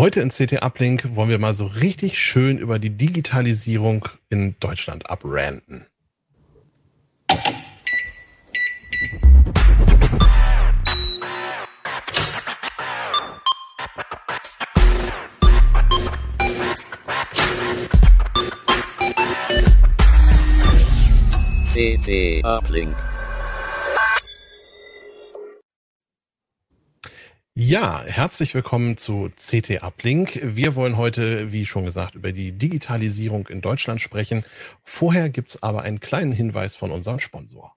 Heute in CT Uplink wollen wir mal so richtig schön über die Digitalisierung in Deutschland abranten. CT Uplink. Ja, herzlich willkommen zu CT Uplink. Wir wollen heute, wie schon gesagt, über die Digitalisierung in Deutschland sprechen. Vorher gibt es aber einen kleinen Hinweis von unserem Sponsor.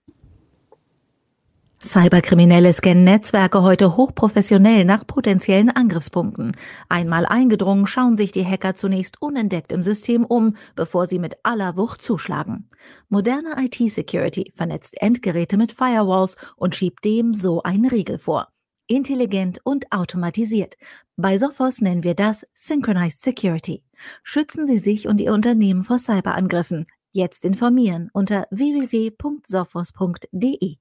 Cyberkriminelle scannen Netzwerke heute hochprofessionell nach potenziellen Angriffspunkten. Einmal eingedrungen, schauen sich die Hacker zunächst unentdeckt im System um, bevor sie mit aller Wucht zuschlagen. Moderne IT-Security vernetzt Endgeräte mit Firewalls und schiebt dem so einen Riegel vor. Intelligent und automatisiert. Bei Sophos nennen wir das Synchronized Security. Schützen Sie sich und Ihr Unternehmen vor Cyberangriffen. Jetzt informieren unter www.sophos.de.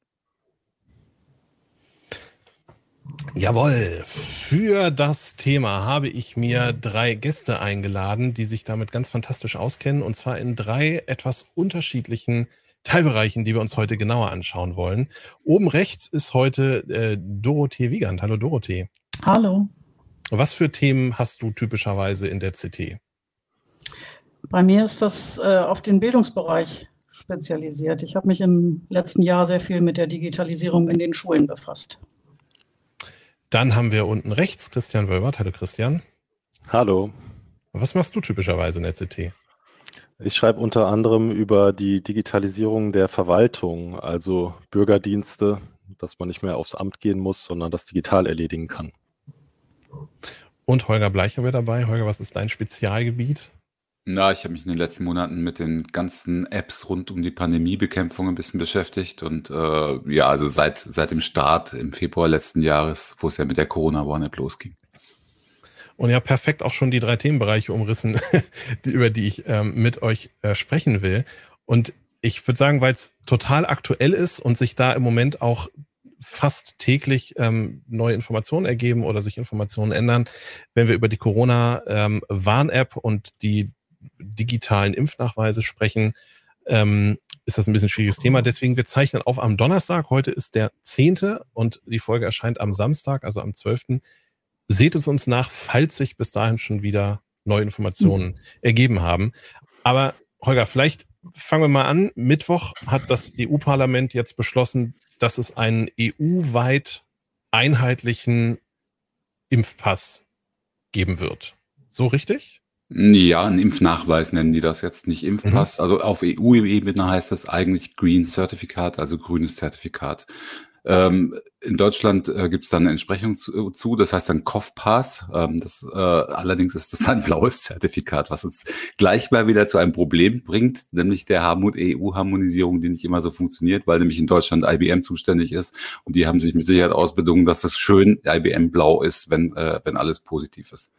Jawohl, für das Thema habe ich mir drei Gäste eingeladen, die sich damit ganz fantastisch auskennen, und zwar in drei etwas unterschiedlichen Teilbereichen, die wir uns heute genauer anschauen wollen. Oben rechts ist heute äh, Dorothee Wiegand. Hallo Dorothee. Hallo. Was für Themen hast du typischerweise in der CT? Bei mir ist das äh, auf den Bildungsbereich spezialisiert. Ich habe mich im letzten Jahr sehr viel mit der Digitalisierung in den Schulen befasst. Dann haben wir unten rechts Christian Wölbert. Hallo Christian. Hallo. Was machst du typischerweise in der CT? Ich schreibe unter anderem über die Digitalisierung der Verwaltung, also Bürgerdienste, dass man nicht mehr aufs Amt gehen muss, sondern das digital erledigen kann. Und Holger Bleicher wäre dabei. Holger, was ist dein Spezialgebiet? Na, ich habe mich in den letzten Monaten mit den ganzen Apps rund um die Pandemiebekämpfung ein bisschen beschäftigt und äh, ja, also seit, seit dem Start im Februar letzten Jahres, wo es ja mit der Corona-Warn-App losging. Und ja, perfekt auch schon die drei Themenbereiche umrissen, die, über die ich ähm, mit euch äh, sprechen will. Und ich würde sagen, weil es total aktuell ist und sich da im Moment auch fast täglich ähm, neue Informationen ergeben oder sich Informationen ändern, wenn wir über die Corona-Warn-App ähm, und die digitalen Impfnachweise sprechen, ähm, ist das ein bisschen ein schwieriges Thema. Deswegen, wir zeichnen auf am Donnerstag. Heute ist der 10. und die Folge erscheint am Samstag, also am 12. Seht es uns nach, falls sich bis dahin schon wieder neue Informationen mhm. ergeben haben. Aber Holger, vielleicht fangen wir mal an. Mittwoch hat das EU-Parlament jetzt beschlossen, dass es einen EU-weit einheitlichen Impfpass geben wird. So richtig? Ja, ein Impfnachweis nennen die das jetzt, nicht Impfpass. Mhm. Also auf EU-Ebene heißt das eigentlich Green Certifikat, also grünes Zertifikat. Ähm, in Deutschland äh, gibt es dann eine Entsprechung zu, zu, das heißt dann COF-Pass. Ähm, das, äh, allerdings ist das ein blaues Zertifikat, was uns gleich mal wieder zu einem Problem bringt, nämlich der EU-Harmonisierung, die nicht immer so funktioniert, weil nämlich in Deutschland IBM zuständig ist und die haben sich mit Sicherheit ausbedungen, dass das schön IBM blau ist, wenn, äh, wenn alles positiv ist.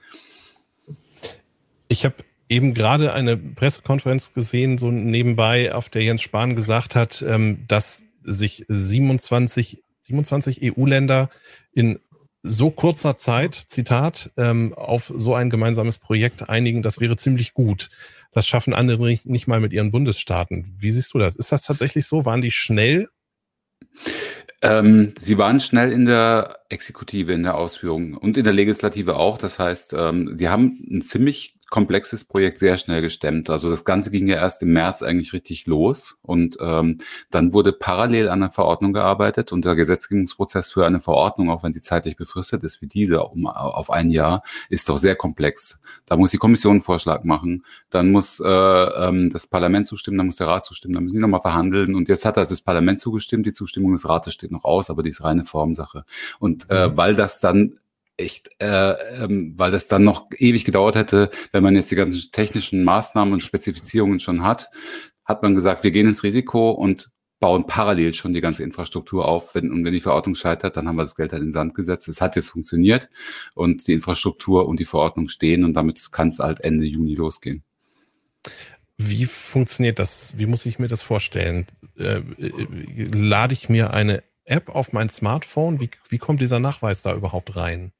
Ich habe eben gerade eine Pressekonferenz gesehen, so nebenbei, auf der Jens Spahn gesagt hat, ähm, dass sich 27, 27 EU-Länder in so kurzer Zeit, Zitat, ähm, auf so ein gemeinsames Projekt einigen, das wäre ziemlich gut. Das schaffen andere nicht, mal mit ihren Bundesstaaten. Wie siehst du das? Ist das tatsächlich so? Waren die schnell? Ähm, sie waren schnell in der Exekutive, in der Ausführung und in der Legislative auch. Das heißt, ähm, die haben ein ziemlich komplexes Projekt sehr schnell gestemmt. Also das Ganze ging ja erst im März eigentlich richtig los und ähm, dann wurde parallel an einer Verordnung gearbeitet und der Gesetzgebungsprozess für eine Verordnung, auch wenn sie zeitlich befristet ist wie diese um, auf ein Jahr, ist doch sehr komplex. Da muss die Kommission einen Vorschlag machen, dann muss äh, ähm, das Parlament zustimmen, dann muss der Rat zustimmen, dann müssen sie nochmal verhandeln und jetzt hat also das Parlament zugestimmt, die Zustimmung des Rates steht noch aus, aber die ist reine Formsache. Und äh, mhm. weil das dann echt, äh, ähm, weil das dann noch ewig gedauert hätte, wenn man jetzt die ganzen technischen Maßnahmen und Spezifizierungen schon hat, hat man gesagt, wir gehen ins Risiko und bauen parallel schon die ganze Infrastruktur auf. Wenn, und wenn die Verordnung scheitert, dann haben wir das Geld halt in den Sand gesetzt. Es hat jetzt funktioniert und die Infrastruktur und die Verordnung stehen und damit kann es halt Ende Juni losgehen. Wie funktioniert das? Wie muss ich mir das vorstellen? Äh, äh lade ich mir eine App auf mein Smartphone? Wie, wie kommt dieser Nachweis da überhaupt rein?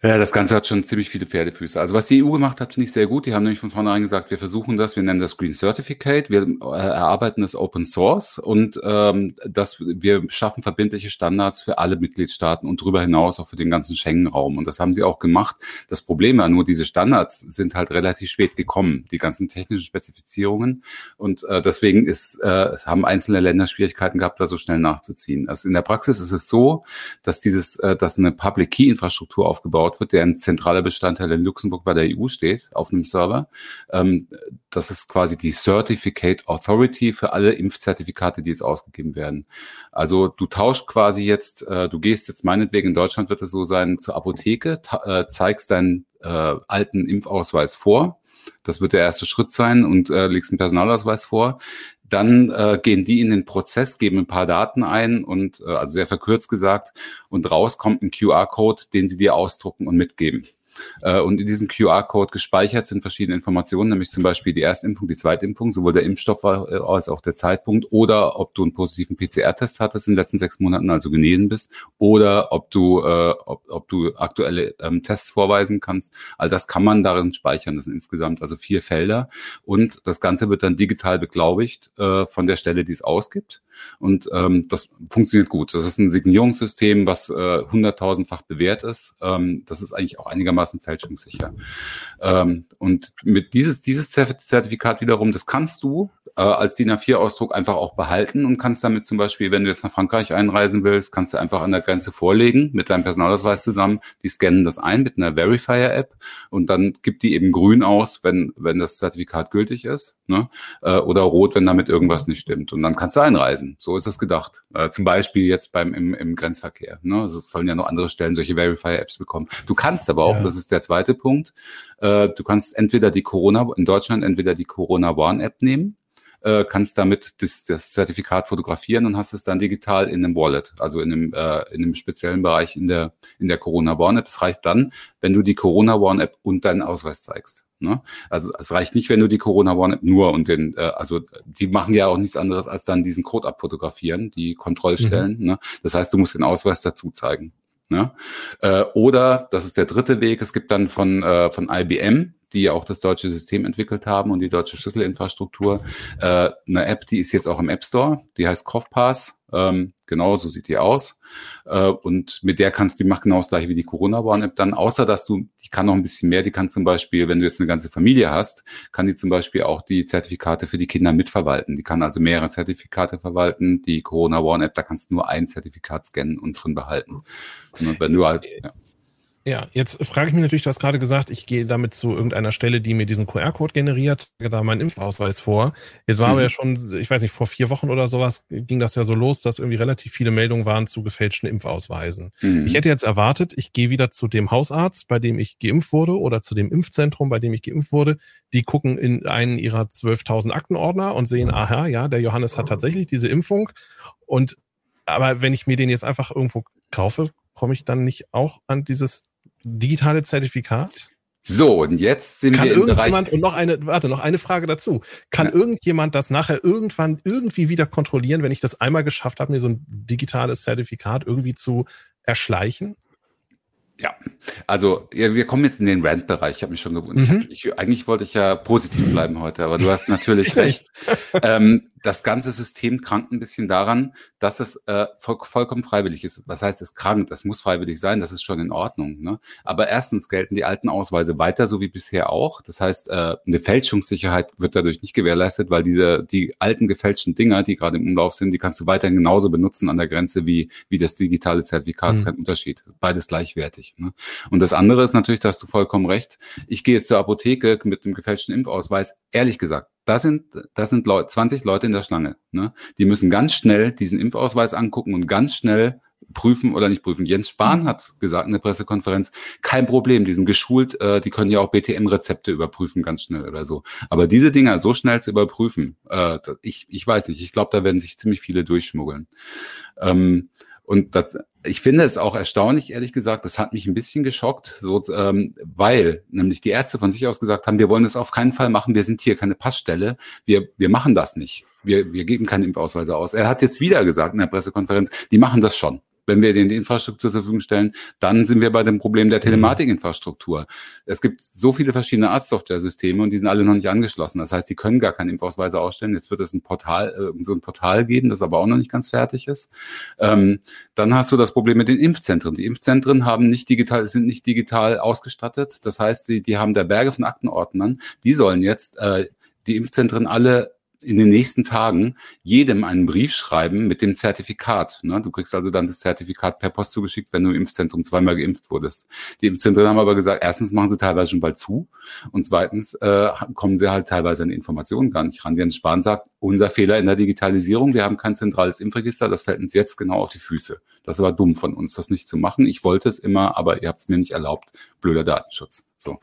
Ja, das Ganze hat schon ziemlich viele Pferdefüße. Also was die EU gemacht hat, finde ich sehr gut. Die haben nämlich von vornherein gesagt, wir versuchen das, wir nennen das Green Certificate, wir äh, erarbeiten das Open Source und ähm, das, wir schaffen verbindliche Standards für alle Mitgliedstaaten und darüber hinaus auch für den ganzen Schengen-Raum. Und das haben sie auch gemacht. Das Problem war nur, diese Standards sind halt relativ spät gekommen, die ganzen technischen Spezifizierungen. Und äh, deswegen ist, äh, haben einzelne Länder Schwierigkeiten gehabt, da so schnell nachzuziehen. Also in der Praxis ist es so, dass dieses, äh, dass eine Public Key Infrastruktur aufgebaut aufgebaut wird, der ein zentraler Bestandteil in Luxemburg bei der EU steht, auf einem Server. Ähm, das ist quasi die Certificate Authority für alle Impfzertifikate, die jetzt ausgegeben werden. Also du tauschst quasi jetzt, äh, du gehst jetzt meinetwegen, in Deutschland wird es so sein, zur Apotheke, äh, zeigst deinen äh, alten Impfausweis vor. Das wird der erste Schritt sein und äh, legst einen Personalausweis vor. Dann äh, gehen die in den Prozess, geben ein paar Daten ein und, äh, also sehr verkürzt gesagt, und raus kommt ein QR-Code, den sie dir ausdrucken und mitgeben. Äh, und in diesem QR-Code gespeichert sind verschiedene Informationen, nämlich zum Beispiel die Erstimpfung, die Zweitimpfung, sowohl der Impfstoff äh, als auch der Zeitpunkt oder ob du einen positiven PCR-Test hattest in den letzten sechs Monaten, also genesen bist, oder ob du, äh, ob, ob du aktuelle ähm, Tests vorweisen kannst. All das kann man darin speichern. Das sind insgesamt also vier Felder. Und das Ganze wird dann digital beglaubigt äh, von der Stelle, die es ausgibt. Und ähm, das funktioniert gut. Das ist ein Signierungssystem, was äh, hunderttausendfach äh, bewährt ist. Ähm, das ist eigentlich auch einigermaßen fälschungssicher. Ähm, und mit dieses, dieses Zertifikat wiederum, das kannst du äh, als DIN A4-Ausdruck einfach auch behalten und kannst damit zum Beispiel, wenn du jetzt nach Frankreich einreisen willst, kannst du einfach an der Grenze vorlegen mit deinem Personalausweis zusammen. Die scannen das ein mit einer Verifier-App und dann gibt die eben grün aus, wenn, wenn das Zertifikat gültig ist, ne? äh, oder rot, wenn damit irgendwas nicht stimmt. Und dann kannst du einreisen. So ist das gedacht. Äh, zum Beispiel jetzt beim im, im Grenzverkehr. Ne? Also es sollen ja noch andere Stellen solche Verifier-Apps bekommen. Du kannst aber auch, ja. das ist der zweite Punkt, äh, du kannst entweder die Corona, in Deutschland entweder die Corona One-App nehmen, äh, kannst damit das, das Zertifikat fotografieren und hast es dann digital in einem Wallet, also in einem, äh, in einem speziellen Bereich in der, in der Corona One App. Das reicht dann, wenn du die Corona One App und deinen Ausweis zeigst. Ne? Also es reicht nicht, wenn du die Corona One App nur und den, äh, also die machen ja auch nichts anderes als dann diesen Code abfotografieren, die Kontrollstellen. Mhm. Ne? Das heißt, du musst den Ausweis dazu zeigen. Ne? Äh, oder, das ist der dritte Weg, es gibt dann von, äh, von IBM, die auch das deutsche System entwickelt haben und die deutsche Schlüsselinfrastruktur, äh, eine App, die ist jetzt auch im App Store, die heißt CoughPass. Ähm, genau, so sieht die aus. Äh, und mit der kannst du, die macht genau das gleiche wie die Corona Warn App dann, außer dass du, die kann noch ein bisschen mehr, die kann zum Beispiel, wenn du jetzt eine ganze Familie hast, kann die zum Beispiel auch die Zertifikate für die Kinder mitverwalten. Die kann also mehrere Zertifikate verwalten. Die Corona Warn App, da kannst du nur ein Zertifikat scannen und drin behalten. Und wenn du halt, ja. Ja, jetzt frage ich mich natürlich, du hast gerade gesagt, ich gehe damit zu irgendeiner Stelle, die mir diesen QR-Code generiert, da meinen Impfausweis vor. Jetzt war mhm. aber ja schon, ich weiß nicht, vor vier Wochen oder sowas ging das ja so los, dass irgendwie relativ viele Meldungen waren zu gefälschten Impfausweisen. Mhm. Ich hätte jetzt erwartet, ich gehe wieder zu dem Hausarzt, bei dem ich geimpft wurde oder zu dem Impfzentrum, bei dem ich geimpft wurde. Die gucken in einen ihrer 12.000 Aktenordner und sehen, aha, ja, der Johannes hat tatsächlich diese Impfung. Und aber wenn ich mir den jetzt einfach irgendwo kaufe, komme ich dann nicht auch an dieses digitale Zertifikat? So, und jetzt sind Kann wir im irgendjemand, Bereich und noch eine, warte, noch eine Frage dazu. Kann ja. irgendjemand das nachher irgendwann irgendwie wieder kontrollieren, wenn ich das einmal geschafft habe, mir so ein digitales Zertifikat irgendwie zu erschleichen? Ja, also ja, wir kommen jetzt in den Rant-Bereich. Ich habe mich schon gewundert. Mhm. Ich, eigentlich wollte ich ja positiv bleiben heute, aber du hast natürlich recht. Ähm, das ganze System krankt ein bisschen daran, dass es äh, voll, vollkommen freiwillig ist. Was heißt es krankt? Das muss freiwillig sein, das ist schon in Ordnung. Ne? Aber erstens gelten die alten Ausweise weiter, so wie bisher auch. Das heißt, äh, eine Fälschungssicherheit wird dadurch nicht gewährleistet, weil diese die alten gefälschten Dinger, die gerade im Umlauf sind, die kannst du weiterhin genauso benutzen an der Grenze wie wie das digitale Zertifikat. Mhm. Kein Unterschied. Beides gleichwertig. Ne? Und das andere ist natürlich, da hast du vollkommen recht. Ich gehe jetzt zur Apotheke mit dem gefälschten Impfausweis. Ehrlich gesagt, da sind, da sind Leute, 20 Leute in der Schlange. Ne? Die müssen ganz schnell diesen Impfausweis angucken und ganz schnell prüfen oder nicht prüfen. Jens Spahn hat gesagt in der Pressekonferenz, kein Problem, die sind geschult, äh, die können ja auch BTM-Rezepte überprüfen ganz schnell oder so. Aber diese Dinger so schnell zu überprüfen, äh, ich, ich weiß nicht, ich glaube, da werden sich ziemlich viele durchschmuggeln. Ähm, und das, ich finde es auch erstaunlich, ehrlich gesagt, das hat mich ein bisschen geschockt, so, ähm, weil nämlich die Ärzte von sich aus gesagt haben, wir wollen das auf keinen Fall machen, wir sind hier keine Passstelle, wir, wir machen das nicht. Wir, wir geben keine Impfausweise aus. Er hat jetzt wieder gesagt in der Pressekonferenz, die machen das schon. Wenn wir denen die Infrastruktur zur Verfügung stellen, dann sind wir bei dem Problem der mhm. Telematikinfrastruktur. Es gibt so viele verschiedene Arztsoftware-Systeme und die sind alle noch nicht angeschlossen. Das heißt, die können gar keine Impfausweise ausstellen. Jetzt wird es ein Portal, äh, so ein Portal geben, das aber auch noch nicht ganz fertig ist. Ähm, dann hast du das Problem mit den Impfzentren. Die Impfzentren haben nicht digital, sind nicht digital ausgestattet. Das heißt, die, die haben der Berge von Aktenordnern. Die sollen jetzt äh, die Impfzentren alle in den nächsten Tagen jedem einen Brief schreiben mit dem Zertifikat. Ne? Du kriegst also dann das Zertifikat per Post zugeschickt, wenn du im Impfzentrum zweimal geimpft wurdest. Die Impfzentren haben aber gesagt, erstens machen sie teilweise schon bald zu und zweitens äh, kommen sie halt teilweise an Informationen gar nicht ran. Jens Spahn sagt, unser Fehler in der Digitalisierung, wir haben kein zentrales Impfregister, das fällt uns jetzt genau auf die Füße. Das war dumm von uns, das nicht zu machen. Ich wollte es immer, aber ihr habt es mir nicht erlaubt. Blöder Datenschutz. So,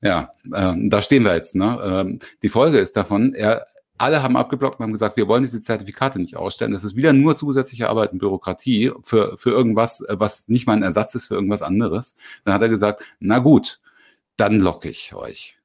ja, äh, da stehen wir jetzt. Ne? Ähm, die Folge ist davon, er alle haben abgeblockt und haben gesagt, wir wollen diese Zertifikate nicht ausstellen. Das ist wieder nur zusätzliche Arbeit und Bürokratie für, für irgendwas, was nicht mal ein Ersatz ist für irgendwas anderes. Dann hat er gesagt, na gut, dann locke ich euch.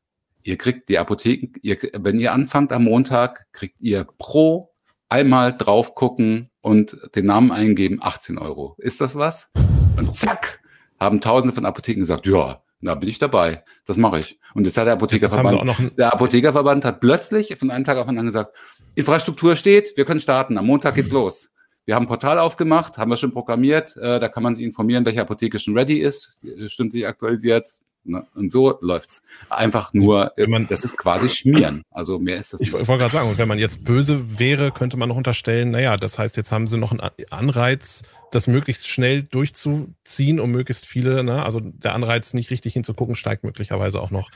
Ihr kriegt die Apotheken, ihr, wenn ihr anfangt am Montag, kriegt ihr pro einmal drauf gucken und den Namen eingeben 18 Euro. Ist das was? Und zack, haben tausende von Apotheken gesagt, ja, da bin ich dabei. Das mache ich. Und jetzt hat der Apothekerverband, der Apothekerverband hat plötzlich von einem Tag auf den anderen gesagt, Infrastruktur steht, wir können starten. Am Montag geht's los. Wir haben ein Portal aufgemacht, haben wir schon programmiert. Äh, da kann man sich informieren, welche Apotheke schon ready ist, stündlich aktualisiert. Ne? Und so läuft's. Einfach nur, man, das ist quasi Schmieren. Also mehr ist das nicht. Ich wollte gerade sagen, und wenn man jetzt böse wäre, könnte man noch unterstellen, naja, das heißt, jetzt haben sie noch einen Anreiz, das möglichst schnell durchzuziehen, um möglichst viele, ne? also der Anreiz, nicht richtig hinzugucken, steigt möglicherweise auch noch.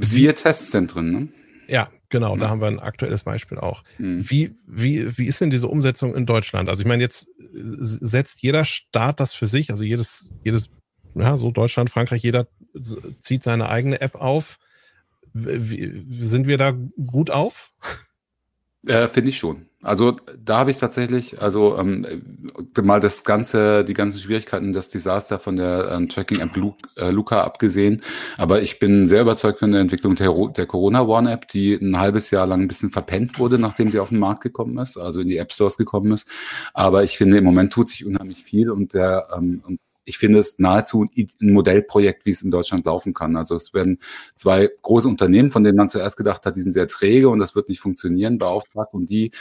Siehe Testzentren, ne? Ja, genau, da haben wir ein aktuelles Beispiel auch. Mhm. Wie, wie, wie ist denn diese Umsetzung in Deutschland? Also ich meine, jetzt setzt jeder Staat das für sich, also jedes, jedes, ja, so Deutschland, Frankreich, jeder zieht seine eigene App auf. Wie, sind wir da gut auf? Äh, Finde ich schon. Also da habe ich tatsächlich, also ähm, mal das ganze, die ganzen Schwierigkeiten, das Desaster von der ähm, Tracking App Lu äh, Luca abgesehen. Aber ich bin sehr überzeugt von der Entwicklung der, der Corona One App, die ein halbes Jahr lang ein bisschen verpennt wurde, nachdem sie auf den Markt gekommen ist, also in die App Stores gekommen ist. Aber ich finde, im Moment tut sich unheimlich viel und der ähm, und ich finde es nahezu ein Modellprojekt, wie es in Deutschland laufen kann. Also es werden zwei große Unternehmen, von denen man zuerst gedacht hat, die sind sehr träge und das wird nicht funktionieren, beauftragt und die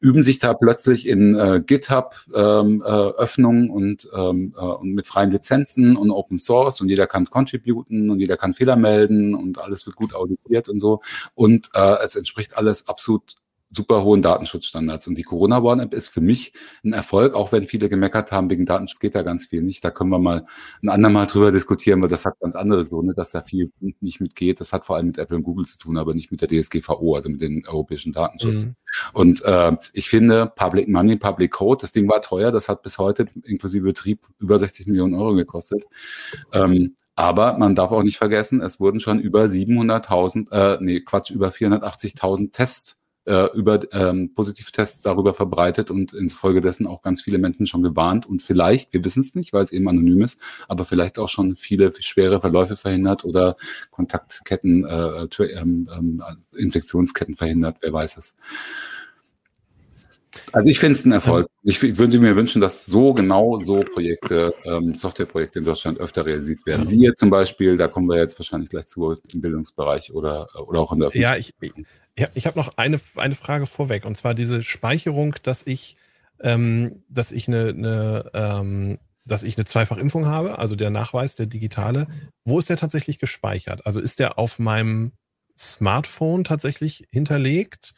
üben sich da plötzlich in äh, GitHub-Öffnungen ähm, äh, und, ähm, äh, und mit freien Lizenzen und Open Source und jeder kann contributen und jeder kann Fehler melden und alles wird gut auditiert und so. Und äh, es entspricht alles absolut super hohen Datenschutzstandards. Und die Corona One App ist für mich ein Erfolg, auch wenn viele gemeckert haben, wegen Datenschutz geht da ganz viel nicht. Da können wir mal ein andermal drüber diskutieren, weil das hat ganz andere Gründe, dass da viel nicht mitgeht. Das hat vor allem mit Apple und Google zu tun, aber nicht mit der DSGVO, also mit dem europäischen Datenschutz. Mhm. Und äh, ich finde, Public Money, Public Code, das Ding war teuer, das hat bis heute inklusive Betrieb über 60 Millionen Euro gekostet. Ähm, aber man darf auch nicht vergessen, es wurden schon über 700.000, äh, nee, Quatsch, über 480.000 Tests äh, über ähm, Positivtests darüber verbreitet und infolgedessen auch ganz viele Menschen schon gewarnt und vielleicht, wir wissen es nicht, weil es eben anonym ist, aber vielleicht auch schon viele schwere Verläufe verhindert oder Kontaktketten, äh, ähm, ähm, Infektionsketten verhindert, wer weiß es. Also ich finde es ein Erfolg. Ich würde mir wünschen, dass so genau so Projekte, ähm, Softwareprojekte in Deutschland öfter realisiert werden. Siehe zum Beispiel, da kommen wir jetzt wahrscheinlich gleich zu im Bildungsbereich oder, oder auch in der Öffentlichkeit. Ja, ich, ich, ich habe noch eine, eine Frage vorweg und zwar diese Speicherung, dass ich, ähm, dass ich eine, eine ähm, dass ich eine Zweifachimpfung habe, also der Nachweis, der digitale. Wo ist der tatsächlich gespeichert? Also ist der auf meinem Smartphone tatsächlich hinterlegt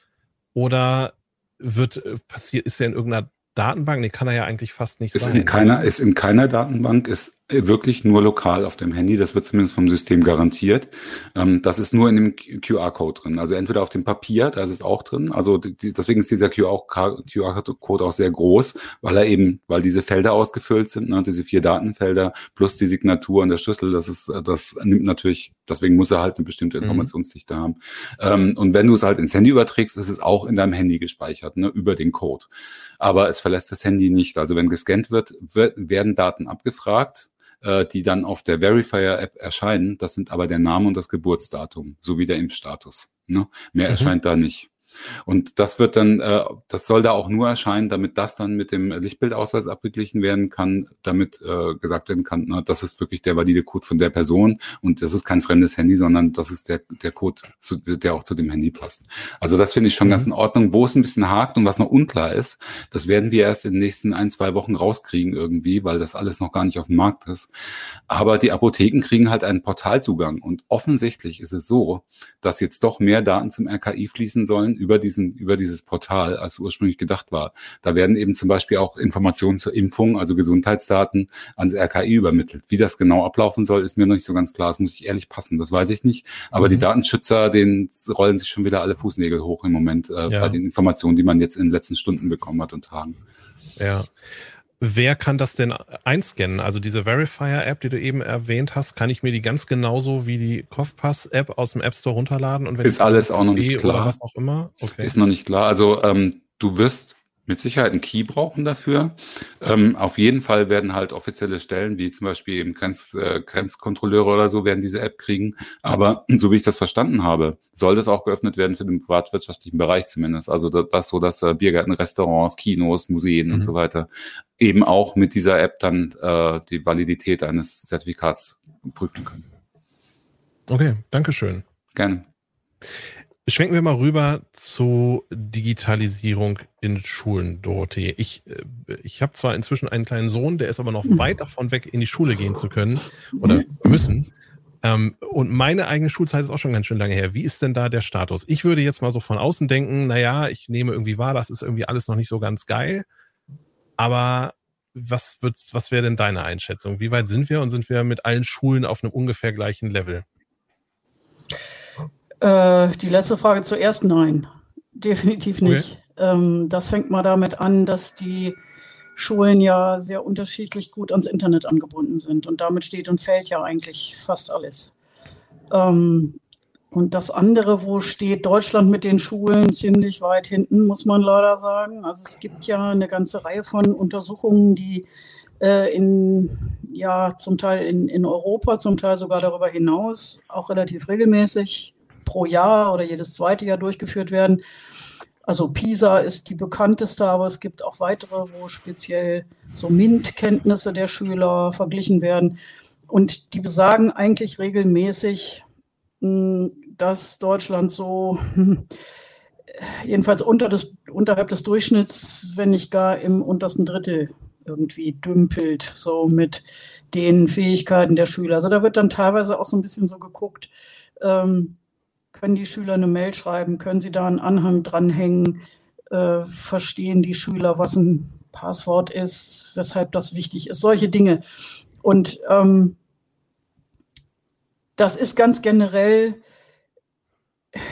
oder wird äh, passiert, ist der in irgendeiner Datenbank? Nee, kann er ja eigentlich fast nicht ist sein. In keiner, ist in keiner Datenbank, ist wirklich nur lokal auf dem Handy. Das wird zumindest vom System garantiert. Ähm, das ist nur in dem QR-Code drin. Also entweder auf dem Papier, da ist es auch drin. Also deswegen ist dieser QR-Code auch sehr groß, weil er eben, weil diese Felder ausgefüllt sind, ne, diese vier Datenfelder plus die Signatur und der Schlüssel, das ist, das nimmt natürlich, deswegen muss er halt eine bestimmte mhm. Informationsdichte mhm. haben. Ähm, und wenn du es halt ins Handy überträgst, ist es auch in deinem Handy gespeichert, ne, über den Code. Aber es verlässt das Handy nicht. Also wenn gescannt wird werden Daten abgefragt äh, die dann auf der Verifier-App erscheinen. Das sind aber der Name und das Geburtsdatum sowie der Impfstatus. Ne? Mehr mhm. erscheint da nicht. Und das wird dann, äh, das soll da auch nur erscheinen, damit das dann mit dem Lichtbildausweis abgeglichen werden kann, damit äh, gesagt werden kann, na, das ist wirklich der valide Code von der Person und das ist kein fremdes Handy, sondern das ist der, der Code, zu, der auch zu dem Handy passt. Also das finde ich schon mhm. ganz in Ordnung. Wo es ein bisschen hakt und was noch unklar ist, das werden wir erst in den nächsten ein, zwei Wochen rauskriegen irgendwie, weil das alles noch gar nicht auf dem Markt ist. Aber die Apotheken kriegen halt einen Portalzugang und offensichtlich ist es so, dass jetzt doch mehr Daten zum RKI fließen sollen über diesen, über dieses Portal, als ursprünglich gedacht war. Da werden eben zum Beispiel auch Informationen zur Impfung, also Gesundheitsdaten ans RKI übermittelt. Wie das genau ablaufen soll, ist mir noch nicht so ganz klar. Das muss ich ehrlich passen. Das weiß ich nicht. Aber mhm. die Datenschützer, denen rollen sich schon wieder alle Fußnägel hoch im Moment äh, ja. bei den Informationen, die man jetzt in den letzten Stunden bekommen hat und Tagen. Ja. Wer kann das denn einscannen? Also diese Verifier-App, die du eben erwähnt hast, kann ich mir die ganz genauso wie die Kopfpass-App aus dem App Store runterladen? Und wenn ist alles auch noch nicht klar. was auch immer? Okay. Ist noch nicht klar. Also ähm, du wirst mit Sicherheit einen Key brauchen dafür. Ähm, auf jeden Fall werden halt offizielle Stellen, wie zum Beispiel eben Grenz, äh, Grenzkontrolleure oder so, werden diese App kriegen. Aber so wie ich das verstanden habe, soll das auch geöffnet werden für den privatwirtschaftlichen Bereich zumindest. Also das, das so, dass äh, Biergärten, Restaurants, Kinos, Museen mhm. und so weiter eben auch mit dieser App dann äh, die Validität eines Zertifikats prüfen können. Okay, danke schön. Gerne. Schwenken wir mal rüber zu Digitalisierung in Schulen, Dorothee. Ich, äh, ich habe zwar inzwischen einen kleinen Sohn, der ist aber noch mhm. weit davon weg, in die Schule gehen zu können oder müssen. Ähm, und meine eigene Schulzeit ist auch schon ganz schön lange her. Wie ist denn da der Status? Ich würde jetzt mal so von außen denken, naja, ich nehme irgendwie wahr, das ist irgendwie alles noch nicht so ganz geil. Aber was, was wäre denn deine Einschätzung? Wie weit sind wir und sind wir mit allen Schulen auf einem ungefähr gleichen Level? Äh, die letzte Frage zuerst, nein, definitiv nicht. Okay. Ähm, das fängt mal damit an, dass die Schulen ja sehr unterschiedlich gut ans Internet angebunden sind und damit steht und fällt ja eigentlich fast alles. Ähm, und das andere, wo steht Deutschland mit den Schulen ziemlich weit hinten, muss man leider sagen. Also es gibt ja eine ganze Reihe von Untersuchungen, die äh, in, ja, zum Teil in, in Europa, zum Teil sogar darüber hinaus auch relativ regelmäßig pro Jahr oder jedes zweite Jahr durchgeführt werden. Also PISA ist die bekannteste, aber es gibt auch weitere, wo speziell so MINT-Kenntnisse der Schüler verglichen werden. Und die besagen eigentlich regelmäßig, hm, dass Deutschland so hm, jedenfalls unter des, unterhalb des Durchschnitts, wenn nicht gar im untersten Drittel irgendwie dümpelt, so mit den Fähigkeiten der Schüler. Also da wird dann teilweise auch so ein bisschen so geguckt, ähm, können die Schüler eine Mail schreiben? Können sie da einen Anhang dranhängen? Äh, verstehen die Schüler, was ein Passwort ist, weshalb das wichtig ist? Solche Dinge. Und ähm, das ist ganz generell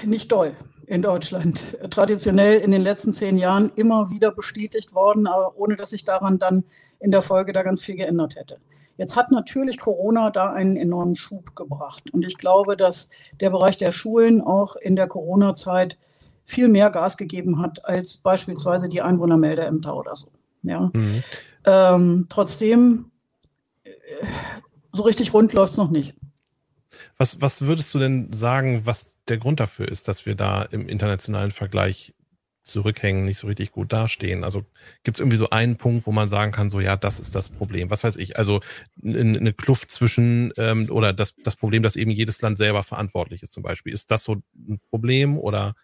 nicht doll in Deutschland. Traditionell in den letzten zehn Jahren immer wieder bestätigt worden, aber ohne dass sich daran dann in der Folge da ganz viel geändert hätte. Jetzt hat natürlich Corona da einen enormen Schub gebracht. Und ich glaube, dass der Bereich der Schulen auch in der Corona-Zeit viel mehr Gas gegeben hat als beispielsweise die Einwohnermeldeämter oder so. Ja. Mhm. Ähm, trotzdem, äh, so richtig rund läuft es noch nicht. Was, was würdest du denn sagen, was der Grund dafür ist, dass wir da im internationalen Vergleich zurückhängen, nicht so richtig gut dastehen. Also gibt es irgendwie so einen Punkt, wo man sagen kann, so ja, das ist das Problem. Was weiß ich, also eine Kluft zwischen ähm, oder das, das Problem, dass eben jedes Land selber verantwortlich ist zum Beispiel. Ist das so ein Problem oder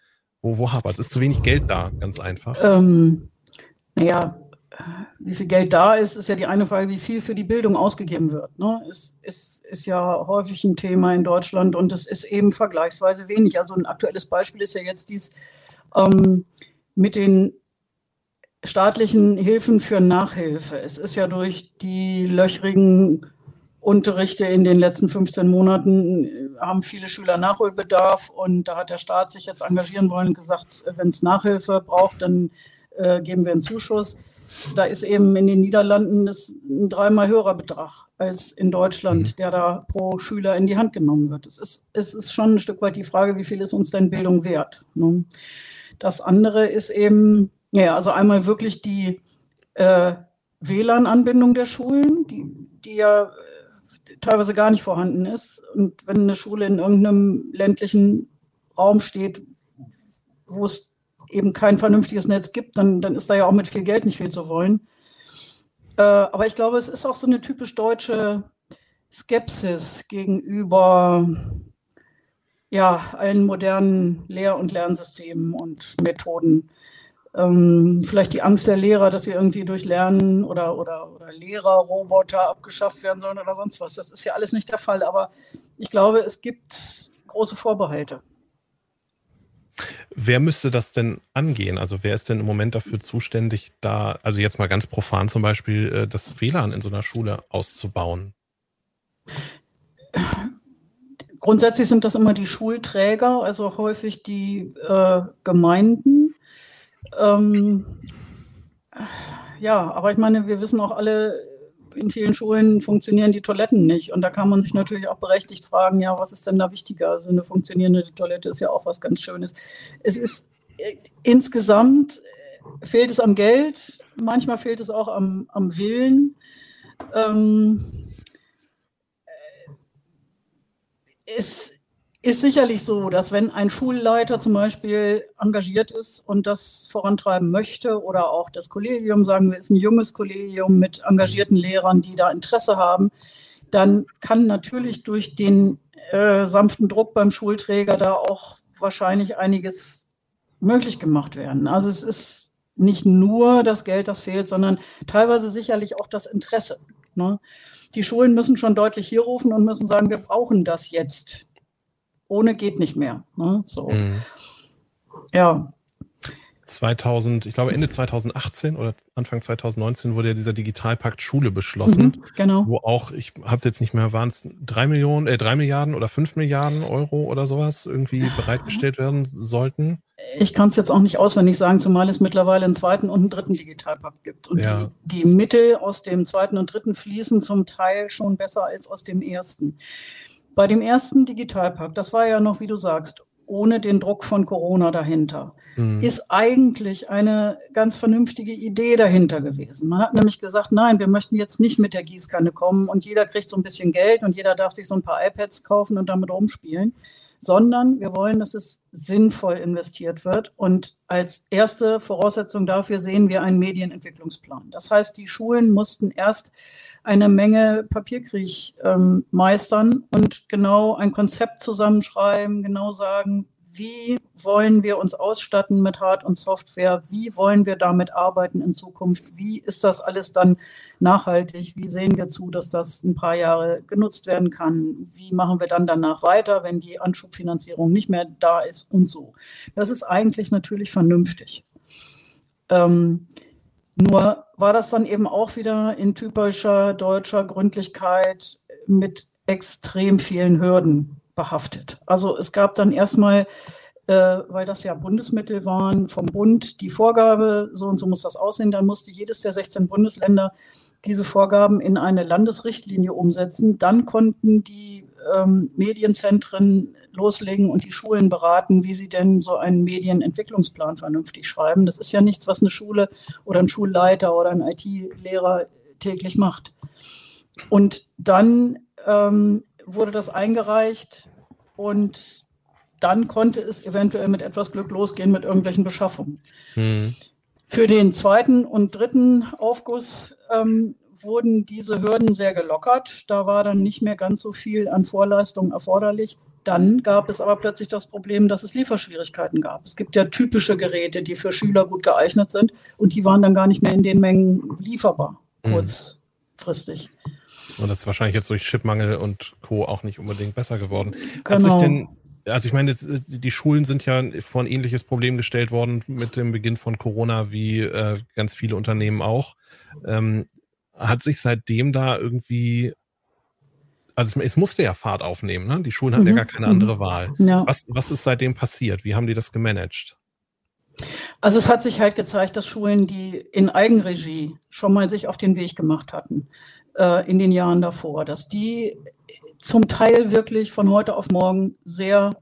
wo, wo hapert es? Ist zu wenig Geld da, ganz einfach? Ähm, naja, wie viel Geld da ist, ist ja die eine Frage, wie viel für die Bildung ausgegeben wird. Ne? Es ist, ist ja häufig ein Thema in Deutschland und es ist eben vergleichsweise wenig. Also ein aktuelles Beispiel ist ja jetzt dies, ähm, mit den staatlichen Hilfen für Nachhilfe. Es ist ja durch die löchrigen Unterrichte in den letzten 15 Monaten äh, haben viele Schüler Nachholbedarf und da hat der Staat sich jetzt engagieren wollen und gesagt, wenn es Nachhilfe braucht, dann äh, geben wir einen Zuschuss. Da ist eben in den Niederlanden das ein dreimal höherer Betrag als in Deutschland, mhm. der da pro Schüler in die Hand genommen wird. Es ist, es ist schon ein Stück weit die Frage, wie viel ist uns denn Bildung wert? Ne? Das andere ist eben, ja, also einmal wirklich die äh, WLAN-Anbindung der Schulen, die, die ja äh, teilweise gar nicht vorhanden ist. Und wenn eine Schule in irgendeinem ländlichen Raum steht, wo es eben kein vernünftiges Netz gibt, dann, dann ist da ja auch mit viel Geld nicht viel zu wollen. Äh, aber ich glaube, es ist auch so eine typisch deutsche Skepsis gegenüber ja, allen modernen Lehr- und Lernsystemen und Methoden. Ähm, vielleicht die Angst der Lehrer, dass sie irgendwie durch Lernen oder, oder, oder Lehrerroboter abgeschafft werden sollen oder sonst was. Das ist ja alles nicht der Fall, aber ich glaube, es gibt große Vorbehalte. Wer müsste das denn angehen? Also wer ist denn im Moment dafür zuständig, da, also jetzt mal ganz profan zum Beispiel, äh, das WLAN in so einer Schule auszubauen? Grundsätzlich sind das immer die Schulträger, also häufig die äh, Gemeinden. Ähm, ja, aber ich meine, wir wissen auch alle, in vielen Schulen funktionieren die Toiletten nicht. Und da kann man sich natürlich auch berechtigt fragen, ja, was ist denn da wichtiger? Also eine funktionierende Toilette ist ja auch was ganz Schönes. Es ist äh, insgesamt äh, fehlt es am Geld, manchmal fehlt es auch am, am Willen. Ähm, es ist sicherlich so, dass wenn ein Schulleiter zum Beispiel engagiert ist und das vorantreiben möchte oder auch das Kollegium, sagen wir, ist ein junges Kollegium mit engagierten Lehrern, die da Interesse haben, dann kann natürlich durch den äh, sanften Druck beim Schulträger da auch wahrscheinlich einiges möglich gemacht werden. Also es ist nicht nur das Geld, das fehlt, sondern teilweise sicherlich auch das Interesse. Ne? Die Schulen müssen schon deutlich hier rufen und müssen sagen, wir brauchen das jetzt. Ohne geht nicht mehr. Ne? So. Mhm. Ja. 2000, ich glaube Ende 2018 oder Anfang 2019 wurde ja dieser Digitalpakt Schule beschlossen. Mhm, genau. Wo auch, ich habe es jetzt nicht mehr, waren es drei Millionen, äh, drei Milliarden oder fünf Milliarden Euro oder sowas irgendwie bereitgestellt werden sollten. Ich kann es jetzt auch nicht auswendig sagen, zumal es mittlerweile einen zweiten und einen dritten Digitalpakt gibt. Und ja. die, die Mittel aus dem zweiten und dritten fließen zum Teil schon besser als aus dem ersten. Bei dem ersten Digitalpakt, das war ja noch, wie du sagst, ohne den Druck von Corona dahinter, mhm. ist eigentlich eine ganz vernünftige Idee dahinter gewesen. Man hat nämlich gesagt, nein, wir möchten jetzt nicht mit der Gießkanne kommen und jeder kriegt so ein bisschen Geld und jeder darf sich so ein paar iPads kaufen und damit rumspielen, sondern wir wollen, dass es sinnvoll investiert wird. Und als erste Voraussetzung dafür sehen wir einen Medienentwicklungsplan. Das heißt, die Schulen mussten erst eine Menge Papierkrieg ähm, meistern und genau ein Konzept zusammenschreiben, genau sagen, wie wollen wir uns ausstatten mit Hard- und Software? Wie wollen wir damit arbeiten in Zukunft? Wie ist das alles dann nachhaltig? Wie sehen wir zu, dass das ein paar Jahre genutzt werden kann? Wie machen wir dann danach weiter, wenn die Anschubfinanzierung nicht mehr da ist und so? Das ist eigentlich natürlich vernünftig. Ähm, nur war das dann eben auch wieder in typischer deutscher Gründlichkeit mit extrem vielen Hürden behaftet. Also es gab dann erstmal, äh, weil das ja Bundesmittel waren, vom Bund die Vorgabe, so und so muss das aussehen, dann musste jedes der 16 Bundesländer diese Vorgaben in eine Landesrichtlinie umsetzen. Dann konnten die ähm, Medienzentren loslegen und die Schulen beraten, wie sie denn so einen Medienentwicklungsplan vernünftig schreiben. Das ist ja nichts, was eine Schule oder ein Schulleiter oder ein IT-Lehrer täglich macht. Und dann ähm, wurde das eingereicht und dann konnte es eventuell mit etwas Glück losgehen mit irgendwelchen Beschaffungen. Mhm. Für den zweiten und dritten Aufguss ähm, wurden diese Hürden sehr gelockert. Da war dann nicht mehr ganz so viel an Vorleistungen erforderlich. Dann gab es aber plötzlich das Problem, dass es Lieferschwierigkeiten gab. Es gibt ja typische Geräte, die für Schüler gut geeignet sind und die waren dann gar nicht mehr in den Mengen lieferbar, mhm. Und das ist wahrscheinlich jetzt durch Chipmangel und Co. auch nicht unbedingt besser geworden. Genau. Hat sich denn, also ich meine, die Schulen sind ja vor ein ähnliches Problem gestellt worden mit dem Beginn von Corona, wie äh, ganz viele Unternehmen auch. Ähm, hat sich seitdem da irgendwie, also es, musste ja Fahrt aufnehmen, ne? Die Schulen hatten mhm. ja gar keine mhm. andere Wahl. Ja. Was, was ist seitdem passiert? Wie haben die das gemanagt? Also es hat sich halt gezeigt, dass Schulen, die in Eigenregie schon mal sich auf den Weg gemacht hatten, äh, in den Jahren davor, dass die zum Teil wirklich von heute auf morgen sehr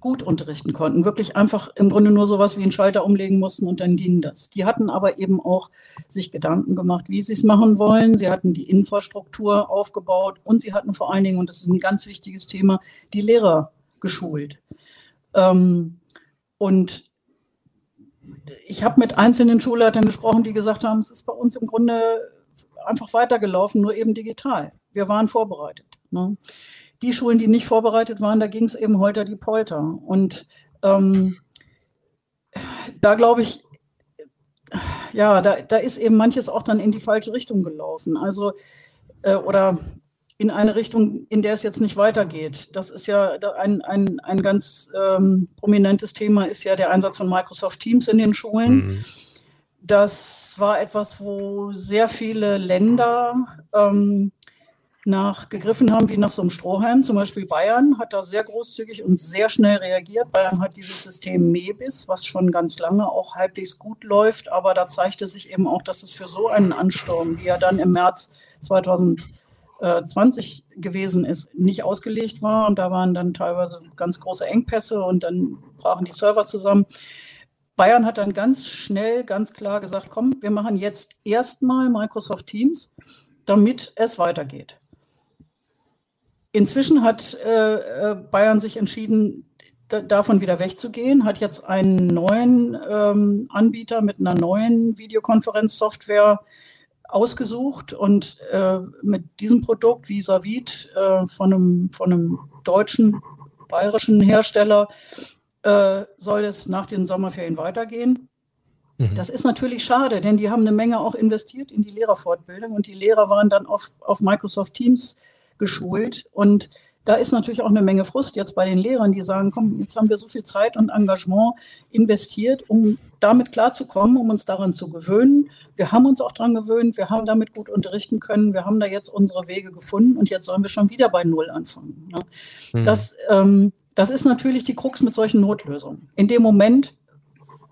gut unterrichten konnten. Wirklich einfach im Grunde nur sowas wie einen Schalter umlegen mussten und dann ging das. Die hatten aber eben auch sich Gedanken gemacht, wie sie es machen wollen. Sie hatten die Infrastruktur aufgebaut und sie hatten vor allen Dingen, und das ist ein ganz wichtiges Thema, die Lehrer geschult. Ähm, und ich habe mit einzelnen Schulleitern gesprochen, die gesagt haben, es ist bei uns im Grunde einfach weitergelaufen, nur eben digital. Wir waren vorbereitet. Ne? Die Schulen, die nicht vorbereitet waren, da ging es eben holter die Polter. Und ähm, da glaube ich, ja, da, da ist eben manches auch dann in die falsche Richtung gelaufen. Also, äh, oder in eine Richtung, in der es jetzt nicht weitergeht. Das ist ja ein, ein, ein ganz ähm, prominentes Thema, ist ja der Einsatz von Microsoft Teams in den Schulen. Mhm. Das war etwas, wo sehr viele Länder ähm, nachgegriffen haben, wie nach so einem Strohhalm. Zum Beispiel Bayern hat da sehr großzügig und sehr schnell reagiert. Bayern hat dieses System MEBIS, was schon ganz lange auch halbwegs gut läuft, aber da zeigte sich eben auch, dass es für so einen Ansturm, wie er dann im März 2000 20 gewesen ist, nicht ausgelegt war. Und da waren dann teilweise ganz große Engpässe und dann brachen die Server zusammen. Bayern hat dann ganz schnell, ganz klar gesagt, komm, wir machen jetzt erstmal Microsoft Teams, damit es weitergeht. Inzwischen hat äh, äh Bayern sich entschieden, davon wieder wegzugehen, hat jetzt einen neuen ähm, Anbieter mit einer neuen Videokonferenzsoftware ausgesucht und äh, mit diesem Produkt Visavit äh, von, einem, von einem deutschen, bayerischen Hersteller äh, soll es nach den Sommerferien weitergehen. Mhm. Das ist natürlich schade, denn die haben eine Menge auch investiert in die Lehrerfortbildung und die Lehrer waren dann auf, auf Microsoft Teams geschult und da ist natürlich auch eine Menge Frust jetzt bei den Lehrern, die sagen, komm, jetzt haben wir so viel Zeit und Engagement investiert, um damit klarzukommen, um uns daran zu gewöhnen. Wir haben uns auch daran gewöhnt, wir haben damit gut unterrichten können, wir haben da jetzt unsere Wege gefunden und jetzt sollen wir schon wieder bei Null anfangen. Ne? Mhm. Das, ähm, das ist natürlich die Krux mit solchen Notlösungen. In dem Moment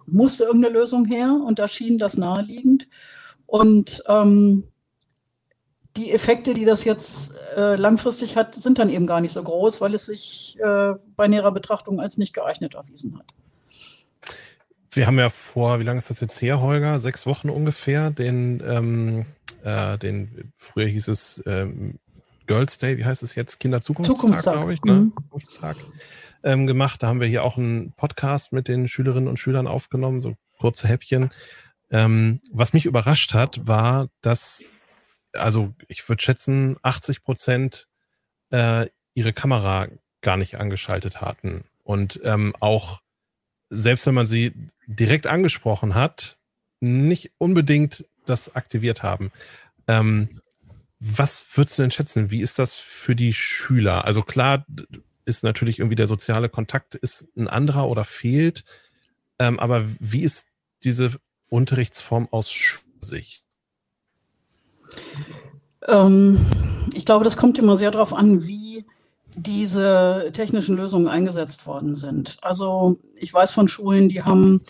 musste irgendeine Lösung her und da schien das naheliegend. Und ähm, die Effekte, die das jetzt äh, langfristig hat, sind dann eben gar nicht so groß, weil es sich äh, bei näherer Betrachtung als nicht geeignet erwiesen hat. Wir haben ja vor, wie lange ist das jetzt her, Holger? Sechs Wochen ungefähr, den, ähm, äh, den früher hieß es ähm, Girls Day, wie heißt es jetzt? Kinderzukunftstag, Zukunftstag. glaube ich, ne? Mhm. Zukunftstag ähm, gemacht. Da haben wir hier auch einen Podcast mit den Schülerinnen und Schülern aufgenommen, so kurze Häppchen. Ähm, was mich überrascht hat, war, dass also ich würde schätzen, 80 Prozent äh, ihre Kamera gar nicht angeschaltet hatten. Und ähm, auch, selbst wenn man sie direkt angesprochen hat, nicht unbedingt das aktiviert haben. Ähm, was würdest du denn schätzen? Wie ist das für die Schüler? Also klar ist natürlich irgendwie der soziale Kontakt ist ein anderer oder fehlt. Ähm, aber wie ist diese Unterrichtsform aus Sicht? Ähm, ich glaube, das kommt immer sehr darauf an, wie diese technischen Lösungen eingesetzt worden sind. Also ich weiß von Schulen, die haben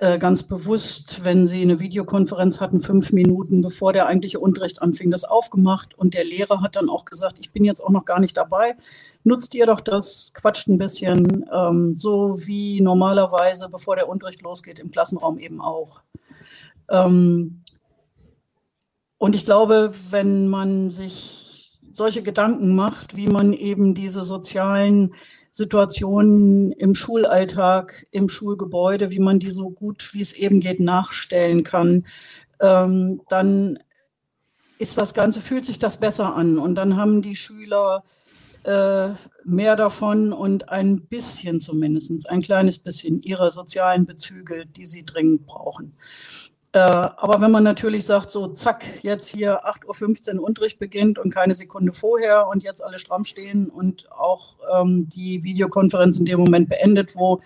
äh, ganz bewusst, wenn sie eine Videokonferenz hatten, fünf Minuten bevor der eigentliche Unterricht anfing, das aufgemacht. Und der Lehrer hat dann auch gesagt, ich bin jetzt auch noch gar nicht dabei. Nutzt ihr doch das, quatscht ein bisschen, ähm, so wie normalerweise, bevor der Unterricht losgeht, im Klassenraum eben auch. Ähm, und ich glaube, wenn man sich solche Gedanken macht, wie man eben diese sozialen Situationen im Schulalltag, im Schulgebäude, wie man die so gut wie es eben geht nachstellen kann, ähm, dann ist das Ganze, fühlt sich das besser an. Und dann haben die Schüler äh, mehr davon und ein bisschen zumindest, ein kleines bisschen ihrer sozialen Bezüge, die sie dringend brauchen. Äh, aber wenn man natürlich sagt, so zack, jetzt hier 8.15 Uhr Unterricht beginnt und keine Sekunde vorher und jetzt alle stramm stehen und auch ähm, die Videokonferenz in dem Moment beendet, wo,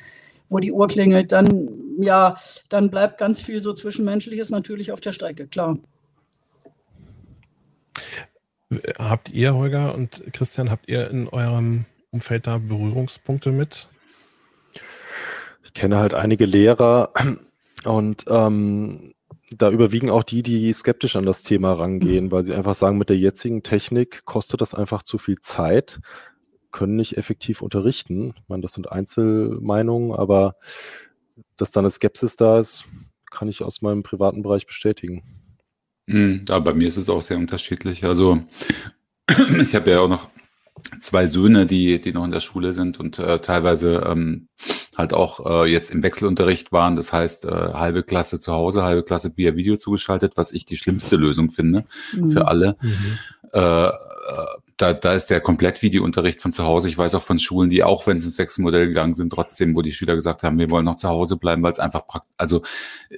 wo die Uhr klingelt, dann, ja, dann bleibt ganz viel so Zwischenmenschliches natürlich auf der Strecke, klar. Habt ihr, Holger und Christian, habt ihr in eurem Umfeld da Berührungspunkte mit? Ich kenne halt einige Lehrer und ähm, da überwiegen auch die, die skeptisch an das Thema rangehen, weil sie einfach sagen, mit der jetzigen Technik kostet das einfach zu viel Zeit, können nicht effektiv unterrichten. Ich meine, das sind Einzelmeinungen, aber dass da eine Skepsis da ist, kann ich aus meinem privaten Bereich bestätigen. Mhm, aber bei mir ist es auch sehr unterschiedlich. Also ich habe ja auch noch zwei Söhne, die, die noch in der Schule sind und äh, teilweise ähm, halt auch äh, jetzt im Wechselunterricht waren. Das heißt, äh, halbe Klasse zu Hause, halbe Klasse via Video zugeschaltet, was ich die schlimmste Lösung finde mhm. für alle. Mhm. Äh, äh da, da ist der Komplett-Videounterricht von zu Hause. Ich weiß auch von Schulen, die auch, wenn sie ins Wechselmodell gegangen sind, trotzdem, wo die Schüler gesagt haben, wir wollen noch zu Hause bleiben, weil es einfach praktisch, also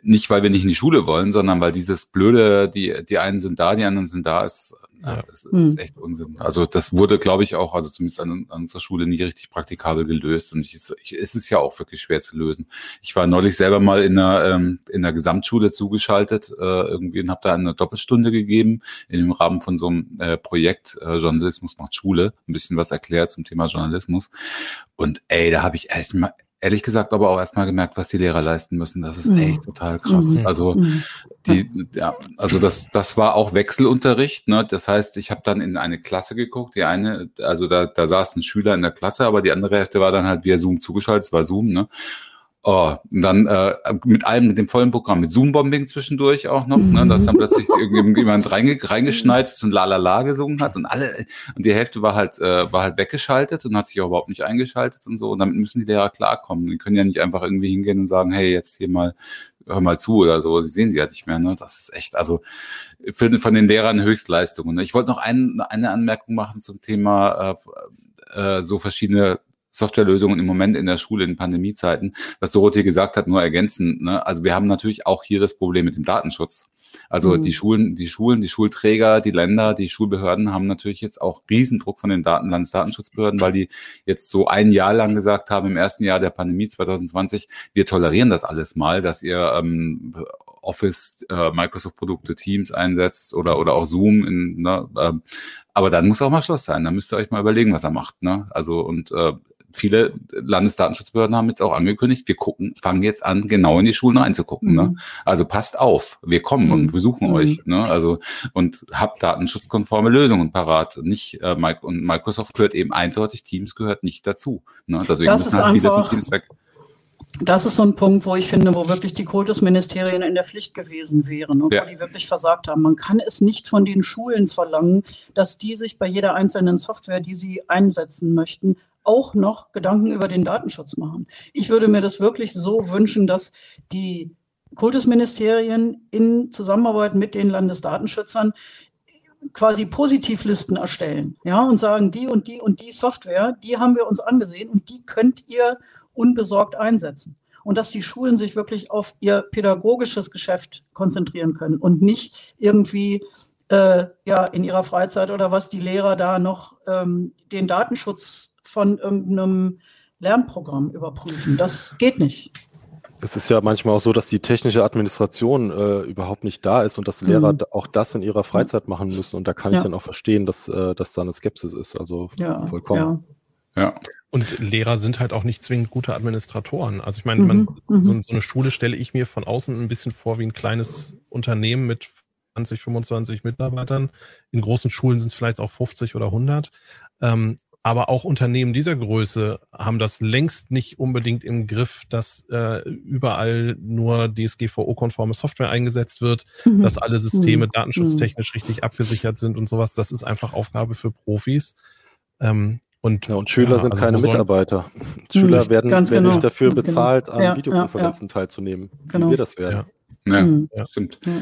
nicht, weil wir nicht in die Schule wollen, sondern weil dieses blöde, die, die einen sind da, die anderen sind da, ist ja, ist hm. echt Unsinn. Also das wurde, glaube ich, auch, also zumindest an, an, unserer Schule nie richtig praktikabel gelöst. Und ich, ich, es ist ja auch wirklich schwer zu lösen. Ich war neulich selber mal in einer, ähm, in der Gesamtschule zugeschaltet äh, irgendwie und habe da eine Doppelstunde gegeben in dem Rahmen von so einem äh, Projekt äh, Journalismus macht Schule, ein bisschen was erklärt zum Thema Journalismus. Und ey, da habe ich echt mal ehrlich gesagt aber auch erstmal gemerkt, was die Lehrer leisten müssen. Das ist mhm. echt total krass. Mhm. Also mhm. die, ja, also das, das war auch Wechselunterricht. Ne? Das heißt, ich habe dann in eine Klasse geguckt. Die eine, also da, da saßen Schüler in der Klasse, aber die andere Hälfte war dann halt via Zoom zugeschaltet. Es war Zoom, ne? Oh, und dann äh, mit allem, mit dem vollen Programm, mit Zoom-Bombing zwischendurch auch noch, ne, dass dann plötzlich irgendjemand reinge reingeschneit ist und La La La gesungen hat und alle, und die Hälfte war halt, äh, war halt weggeschaltet und hat sich auch überhaupt nicht eingeschaltet und so. Und damit müssen die Lehrer klarkommen. Die können ja nicht einfach irgendwie hingehen und sagen, hey, jetzt hier mal, hör mal zu oder so. Die sehen sie ja nicht mehr, ne? Das ist echt, also für, von den Lehrern Höchstleistungen. Ne? Ich wollte noch ein, eine Anmerkung machen zum Thema äh, äh, so verschiedene Softwarelösungen im Moment in der Schule in Pandemiezeiten, was Dorothee gesagt hat, nur ergänzend. Ne? Also wir haben natürlich auch hier das Problem mit dem Datenschutz. Also mhm. die Schulen, die Schulen, die Schulträger, die Länder, die Schulbehörden haben natürlich jetzt auch Riesendruck von den Daten, Landesdatenschutzbehörden, weil die jetzt so ein Jahr lang gesagt haben, im ersten Jahr der Pandemie 2020, wir tolerieren das alles mal, dass ihr ähm, Office, äh, Microsoft-Produkte, Teams einsetzt oder, oder auch Zoom. In, ne, äh, aber dann muss auch mal Schluss sein. Dann müsst ihr euch mal überlegen, was er macht. Ne? Also und äh, viele Landesdatenschutzbehörden haben jetzt auch angekündigt, wir gucken, fangen jetzt an, genau in die Schulen reinzugucken. Ne? Mhm. Ne? Also passt auf, wir kommen und mhm. besuchen mhm. euch. Ne? Also und habt datenschutzkonforme Lösungen parat. Nicht äh, und Microsoft gehört eben eindeutig, Teams gehört nicht dazu. Ne? Deswegen das müssen halt viele von Teams weg das ist so ein Punkt, wo ich finde, wo wirklich die Kultusministerien in der Pflicht gewesen wären und ja. wo die wirklich versagt haben. Man kann es nicht von den Schulen verlangen, dass die sich bei jeder einzelnen Software, die sie einsetzen möchten, auch noch Gedanken über den Datenschutz machen. Ich würde mir das wirklich so wünschen, dass die Kultusministerien in Zusammenarbeit mit den Landesdatenschützern quasi Positivlisten erstellen, ja, und sagen, die und die und die Software, die haben wir uns angesehen und die könnt ihr unbesorgt einsetzen. Und dass die Schulen sich wirklich auf ihr pädagogisches Geschäft konzentrieren können und nicht irgendwie äh, ja in ihrer Freizeit oder was die Lehrer da noch ähm, den Datenschutz von irgendeinem Lernprogramm überprüfen. Das geht nicht. Es ist ja manchmal auch so, dass die technische Administration äh, überhaupt nicht da ist und dass Lehrer mhm. auch das in ihrer Freizeit machen müssen. Und da kann ja. ich dann auch verstehen, dass, äh, dass da eine Skepsis ist. Also ja, vollkommen. Ja. ja. Und Lehrer sind halt auch nicht zwingend gute Administratoren. Also ich meine, mhm. man, mhm. so, so, eine Schule stelle ich mir von außen ein bisschen vor wie ein kleines Unternehmen mit 20, 25 Mitarbeitern. In großen Schulen sind es vielleicht auch 50 oder 100. Ähm, aber auch Unternehmen dieser Größe haben das längst nicht unbedingt im Griff, dass äh, überall nur DSGVO-konforme Software eingesetzt wird, mhm. dass alle Systeme mhm. datenschutztechnisch richtig abgesichert sind und sowas. Das ist einfach Aufgabe für Profis. Ähm, und, ja, und Schüler ja, sind also keine Mitarbeiter. Schüler mhm. werden, werden genau, nicht dafür genau. bezahlt, genau. an ja, Videokonferenzen teilzunehmen, genau. wie wir das werden. Ja, mhm. stimmt. Ja.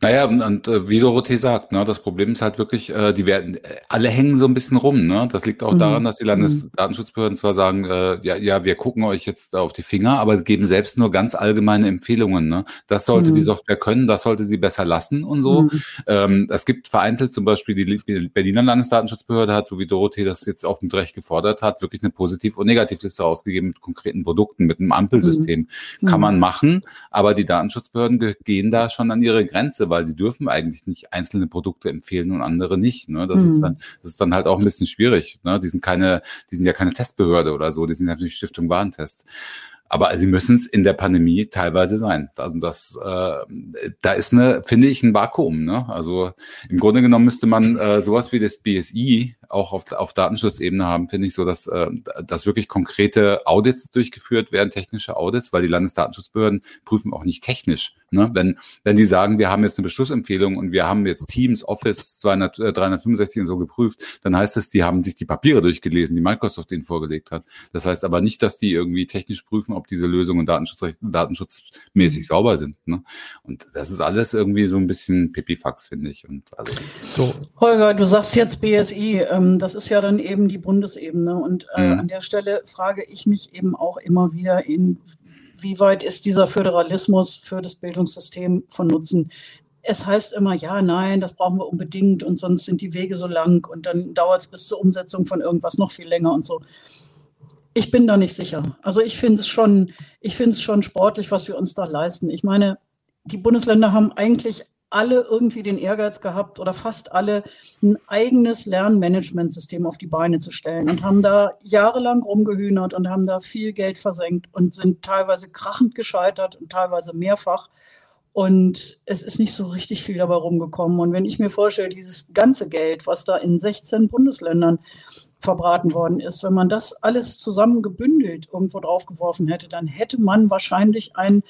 Naja, und, und äh, wie Dorothee sagt, ne, das Problem ist halt wirklich, äh, die werden, äh, alle hängen so ein bisschen rum. Ne? Das liegt auch mhm. daran, dass die Landesdatenschutzbehörden zwar sagen, äh, ja, ja, wir gucken euch jetzt auf die Finger, aber geben selbst nur ganz allgemeine Empfehlungen. Ne? Das sollte mhm. die Software können, das sollte sie besser lassen und so. Mhm. Ähm, es gibt vereinzelt zum Beispiel die Berliner Landesdatenschutzbehörde hat, so wie Dorothee das jetzt auch mit Recht gefordert hat, wirklich eine Positiv- und Negativliste ausgegeben mit konkreten Produkten, mit einem Ampelsystem. Mhm. Kann man machen, aber die Datenschutzbehörden gehen da schon an ihre Grenze, weil sie dürfen eigentlich nicht einzelne Produkte empfehlen und andere nicht. Ne? Das, mhm. ist dann, das ist dann halt auch ein bisschen schwierig. Ne? Die sind keine, die sind ja keine Testbehörde oder so, die sind natürlich Stiftung Warentest. Aber sie müssen es in der Pandemie teilweise sein. Also das, äh, da ist eine, finde ich, ein Vakuum. Ne? Also im Grunde genommen müsste man äh, sowas wie das BSI auch auf, auf Datenschutzebene haben, finde ich so, dass, äh, dass wirklich konkrete Audits durchgeführt werden, technische Audits, weil die Landesdatenschutzbehörden prüfen auch nicht technisch. Ne? Wenn, wenn die sagen, wir haben jetzt eine Beschlussempfehlung und wir haben jetzt Teams, Office 200, äh, 365 und so geprüft, dann heißt es, die haben sich die Papiere durchgelesen, die Microsoft ihnen vorgelegt hat. Das heißt aber nicht, dass die irgendwie technisch prüfen, ob diese Lösungen Datenschutz, datenschutzmäßig sauber sind. Ne? Und das ist alles irgendwie so ein bisschen Pipifax, finde ich. Und also, so. Holger, du sagst jetzt BSI, ähm, das ist ja dann eben die Bundesebene. Und äh, mhm. an der Stelle frage ich mich eben auch immer wieder, in wie weit ist dieser Föderalismus für das Bildungssystem von Nutzen? Es heißt immer, ja, nein, das brauchen wir unbedingt und sonst sind die Wege so lang und dann dauert es bis zur Umsetzung von irgendwas noch viel länger und so. Ich bin da nicht sicher. Also ich finde es schon, ich finde es schon sportlich, was wir uns da leisten. Ich meine, die Bundesländer haben eigentlich alle irgendwie den Ehrgeiz gehabt oder fast alle ein eigenes Lernmanagementsystem auf die Beine zu stellen und haben da jahrelang rumgehühnert und haben da viel Geld versenkt und sind teilweise krachend gescheitert und teilweise mehrfach. Und es ist nicht so richtig viel dabei rumgekommen. Und wenn ich mir vorstelle, dieses ganze Geld, was da in 16 Bundesländern verbraten worden ist, wenn man das alles zusammen gebündelt irgendwo draufgeworfen hätte, dann hätte man wahrscheinlich ein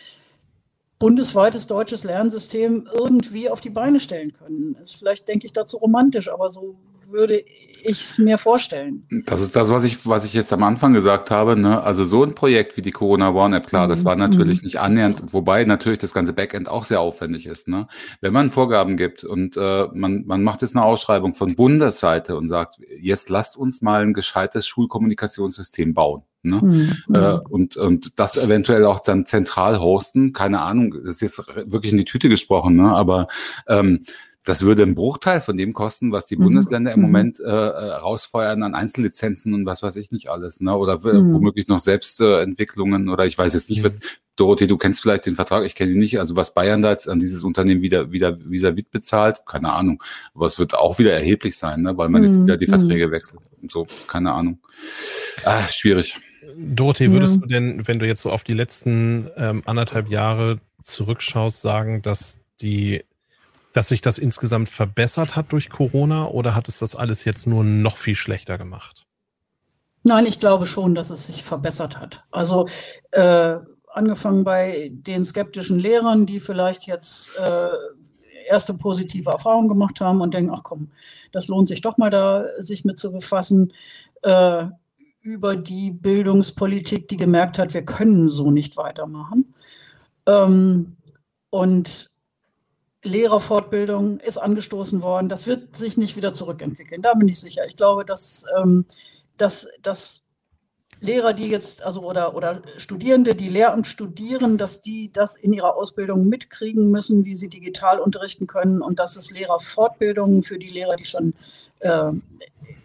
bundesweites deutsches Lernsystem irgendwie auf die Beine stellen können. Ist vielleicht, denke ich, dazu romantisch, aber so würde ich es mir vorstellen. Das ist das, was ich, was ich jetzt am Anfang gesagt habe. Ne? Also so ein Projekt wie die Corona Warn App, klar, das war mhm. natürlich nicht annähernd, wobei natürlich das ganze Backend auch sehr aufwendig ist. Ne? Wenn man Vorgaben gibt und äh, man, man macht jetzt eine Ausschreibung von Bundesseite und sagt, jetzt lasst uns mal ein gescheites Schulkommunikationssystem bauen. Ne? Mhm. Äh, und, und das eventuell auch dann zentral hosten, keine Ahnung, das ist jetzt wirklich in die Tüte gesprochen, ne? aber ähm, das würde einen Bruchteil von dem kosten, was die mhm. Bundesländer im mhm. Moment äh, äh, rausfeuern an Einzellizenzen und was weiß ich nicht alles, ne? Oder mhm. womöglich noch Selbstentwicklungen äh, oder ich weiß jetzt nicht, mhm. was, Dorothee, du kennst vielleicht den Vertrag, ich kenne ihn nicht, also was Bayern da jetzt an dieses Unternehmen wieder, wieder vis-à-vis bezahlt, keine Ahnung. Aber es wird auch wieder erheblich sein, ne? weil man jetzt mhm. wieder die Verträge wechselt und so, keine Ahnung. Ah, schwierig. Dorothee, würdest ja. du denn, wenn du jetzt so auf die letzten ähm, anderthalb Jahre zurückschaust, sagen, dass die, dass sich das insgesamt verbessert hat durch Corona oder hat es das alles jetzt nur noch viel schlechter gemacht? Nein, ich glaube schon, dass es sich verbessert hat. Also äh, angefangen bei den skeptischen Lehrern, die vielleicht jetzt äh, erste positive Erfahrungen gemacht haben und denken, ach komm, das lohnt sich doch mal da, sich mit zu befassen. Äh, über die Bildungspolitik, die gemerkt hat, wir können so nicht weitermachen. Ähm, und Lehrerfortbildung ist angestoßen worden. Das wird sich nicht wieder zurückentwickeln. Da bin ich sicher. Ich glaube, dass, ähm, dass, dass Lehrer, die jetzt, also oder, oder Studierende, die Lehramt studieren, dass die das in ihrer Ausbildung mitkriegen müssen, wie sie digital unterrichten können und dass es Lehrerfortbildungen für die Lehrer, die schon äh,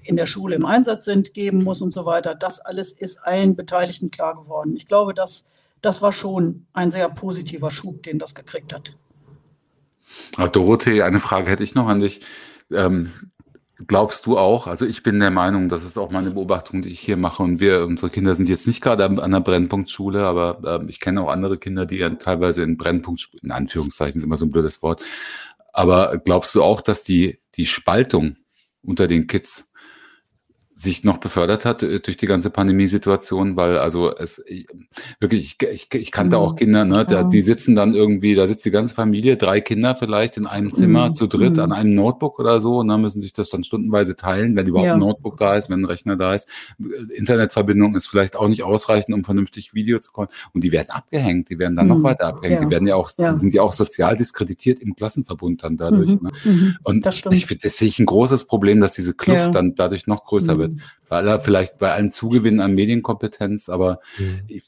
in der Schule im Einsatz sind, geben muss und so weiter. Das alles ist allen Beteiligten klar geworden. Ich glaube, das, das war schon ein sehr positiver Schub, den das gekriegt hat. Dorothee, eine Frage hätte ich noch an dich. Ähm, glaubst du auch, also ich bin der Meinung, das ist auch meine Beobachtung, die ich hier mache und wir, unsere Kinder sind jetzt nicht gerade an einer Brennpunktschule, aber äh, ich kenne auch andere Kinder, die teilweise in Brennpunkt, in Anführungszeichen ist immer so ein blödes Wort, aber glaubst du auch, dass die, die Spaltung unter den Kids sich noch befördert hat äh, durch die ganze Pandemiesituation, weil also es ich, wirklich, ich, ich, ich kannte mhm. auch Kinder, ne, da, die sitzen dann irgendwie, da sitzt die ganze Familie, drei Kinder vielleicht in einem Zimmer mhm. zu dritt mhm. an einem Notebook oder so und dann müssen sich das dann stundenweise teilen, wenn überhaupt ja. ein Notebook da ist, wenn ein Rechner da ist. Internetverbindung ist vielleicht auch nicht ausreichend, um vernünftig Video zu kommen und die werden abgehängt, die werden dann noch mhm. weiter abgehängt, ja. die werden ja auch, ja. sind ja auch sozial diskreditiert im Klassenverbund dann dadurch. Mhm. Ne? Mhm. Und das ich finde, das sehe ich ein großes Problem, dass diese Kluft dann dadurch noch größer wird. Weil er vielleicht bei allen Zugewinnen an Medienkompetenz, aber mhm. ich,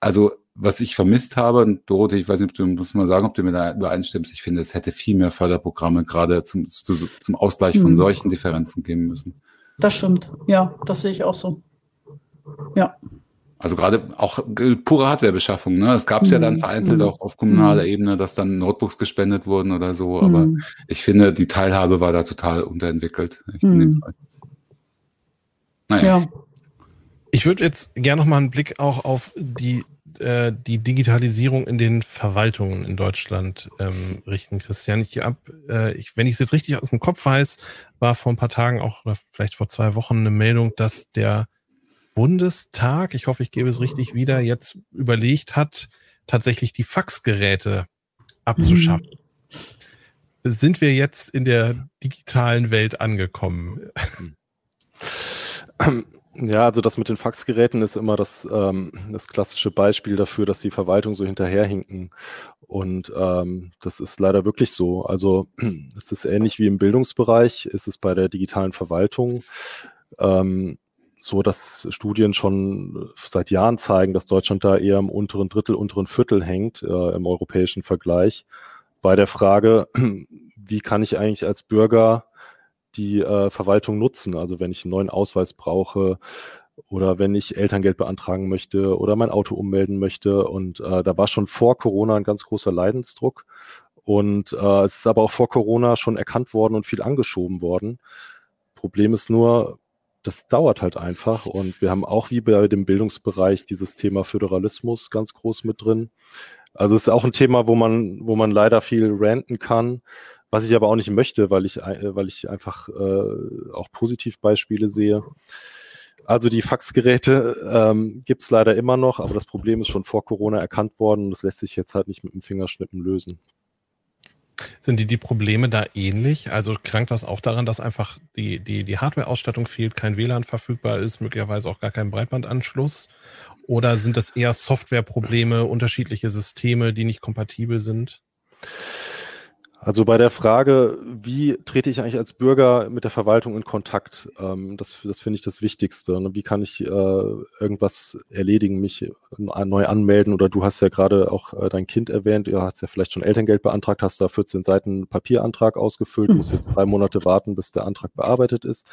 also was ich vermisst habe, und Dorothee, ich weiß nicht, ob du musst mal sagen, ob du mir da übereinstimmst, ich finde, es hätte viel mehr Förderprogramme gerade zum, zu, zum Ausgleich von mhm. solchen Differenzen geben müssen. Das stimmt, ja, das sehe ich auch so. Ja. Also gerade auch pure Hardwarebeschaffung. Ne? Es gab es mhm. ja dann mhm. vereinzelt mhm. auch auf kommunaler mhm. Ebene, dass dann Notebooks gespendet wurden oder so. Aber mhm. ich finde, die Teilhabe war da total unterentwickelt. in dem mhm. Fall. Naja. Ja. Ich würde jetzt gerne noch mal einen Blick auch auf die äh, die Digitalisierung in den Verwaltungen in Deutschland ähm, richten, Christian. Ich hab, äh, ich, wenn ich es jetzt richtig aus dem Kopf weiß, war vor ein paar Tagen auch, oder vielleicht vor zwei Wochen, eine Meldung, dass der Bundestag, ich hoffe, ich gebe es richtig wieder, jetzt überlegt hat, tatsächlich die Faxgeräte abzuschaffen. Mhm. Sind wir jetzt in der digitalen Welt angekommen? Ja, also das mit den Faxgeräten ist immer das, ähm, das klassische Beispiel dafür, dass die Verwaltung so hinterherhinken. Und ähm, das ist leider wirklich so. Also es ist ähnlich wie im Bildungsbereich, ist es bei der digitalen Verwaltung ähm, so, dass Studien schon seit Jahren zeigen, dass Deutschland da eher im unteren Drittel, unteren Viertel hängt äh, im europäischen Vergleich. Bei der Frage, wie kann ich eigentlich als Bürger die äh, Verwaltung nutzen. Also wenn ich einen neuen Ausweis brauche oder wenn ich Elterngeld beantragen möchte oder mein Auto ummelden möchte. Und äh, da war schon vor Corona ein ganz großer Leidensdruck. Und äh, es ist aber auch vor Corona schon erkannt worden und viel angeschoben worden. Problem ist nur, das dauert halt einfach. Und wir haben auch wie bei dem Bildungsbereich dieses Thema Föderalismus ganz groß mit drin. Also es ist auch ein Thema, wo man, wo man leider viel ranten kann was ich aber auch nicht möchte, weil ich, äh, weil ich einfach äh, auch Positivbeispiele sehe. Also die Faxgeräte ähm, gibt es leider immer noch, aber das Problem ist schon vor Corona erkannt worden und das lässt sich jetzt halt nicht mit dem Fingerschnippen lösen. Sind die, die Probleme da ähnlich? Also krankt das auch daran, dass einfach die, die, die Hardware-Ausstattung fehlt, kein WLAN verfügbar ist, möglicherweise auch gar kein Breitbandanschluss? Oder sind das eher Softwareprobleme, unterschiedliche Systeme, die nicht kompatibel sind? Also bei der Frage, wie trete ich eigentlich als Bürger mit der Verwaltung in Kontakt, ähm, das, das finde ich das Wichtigste. Ne? Wie kann ich äh, irgendwas erledigen, mich neu anmelden? Oder du hast ja gerade auch äh, dein Kind erwähnt, du hast ja vielleicht schon Elterngeld beantragt, hast da 14 Seiten Papierantrag ausgefüllt, mhm. musst jetzt drei Monate warten, bis der Antrag bearbeitet ist.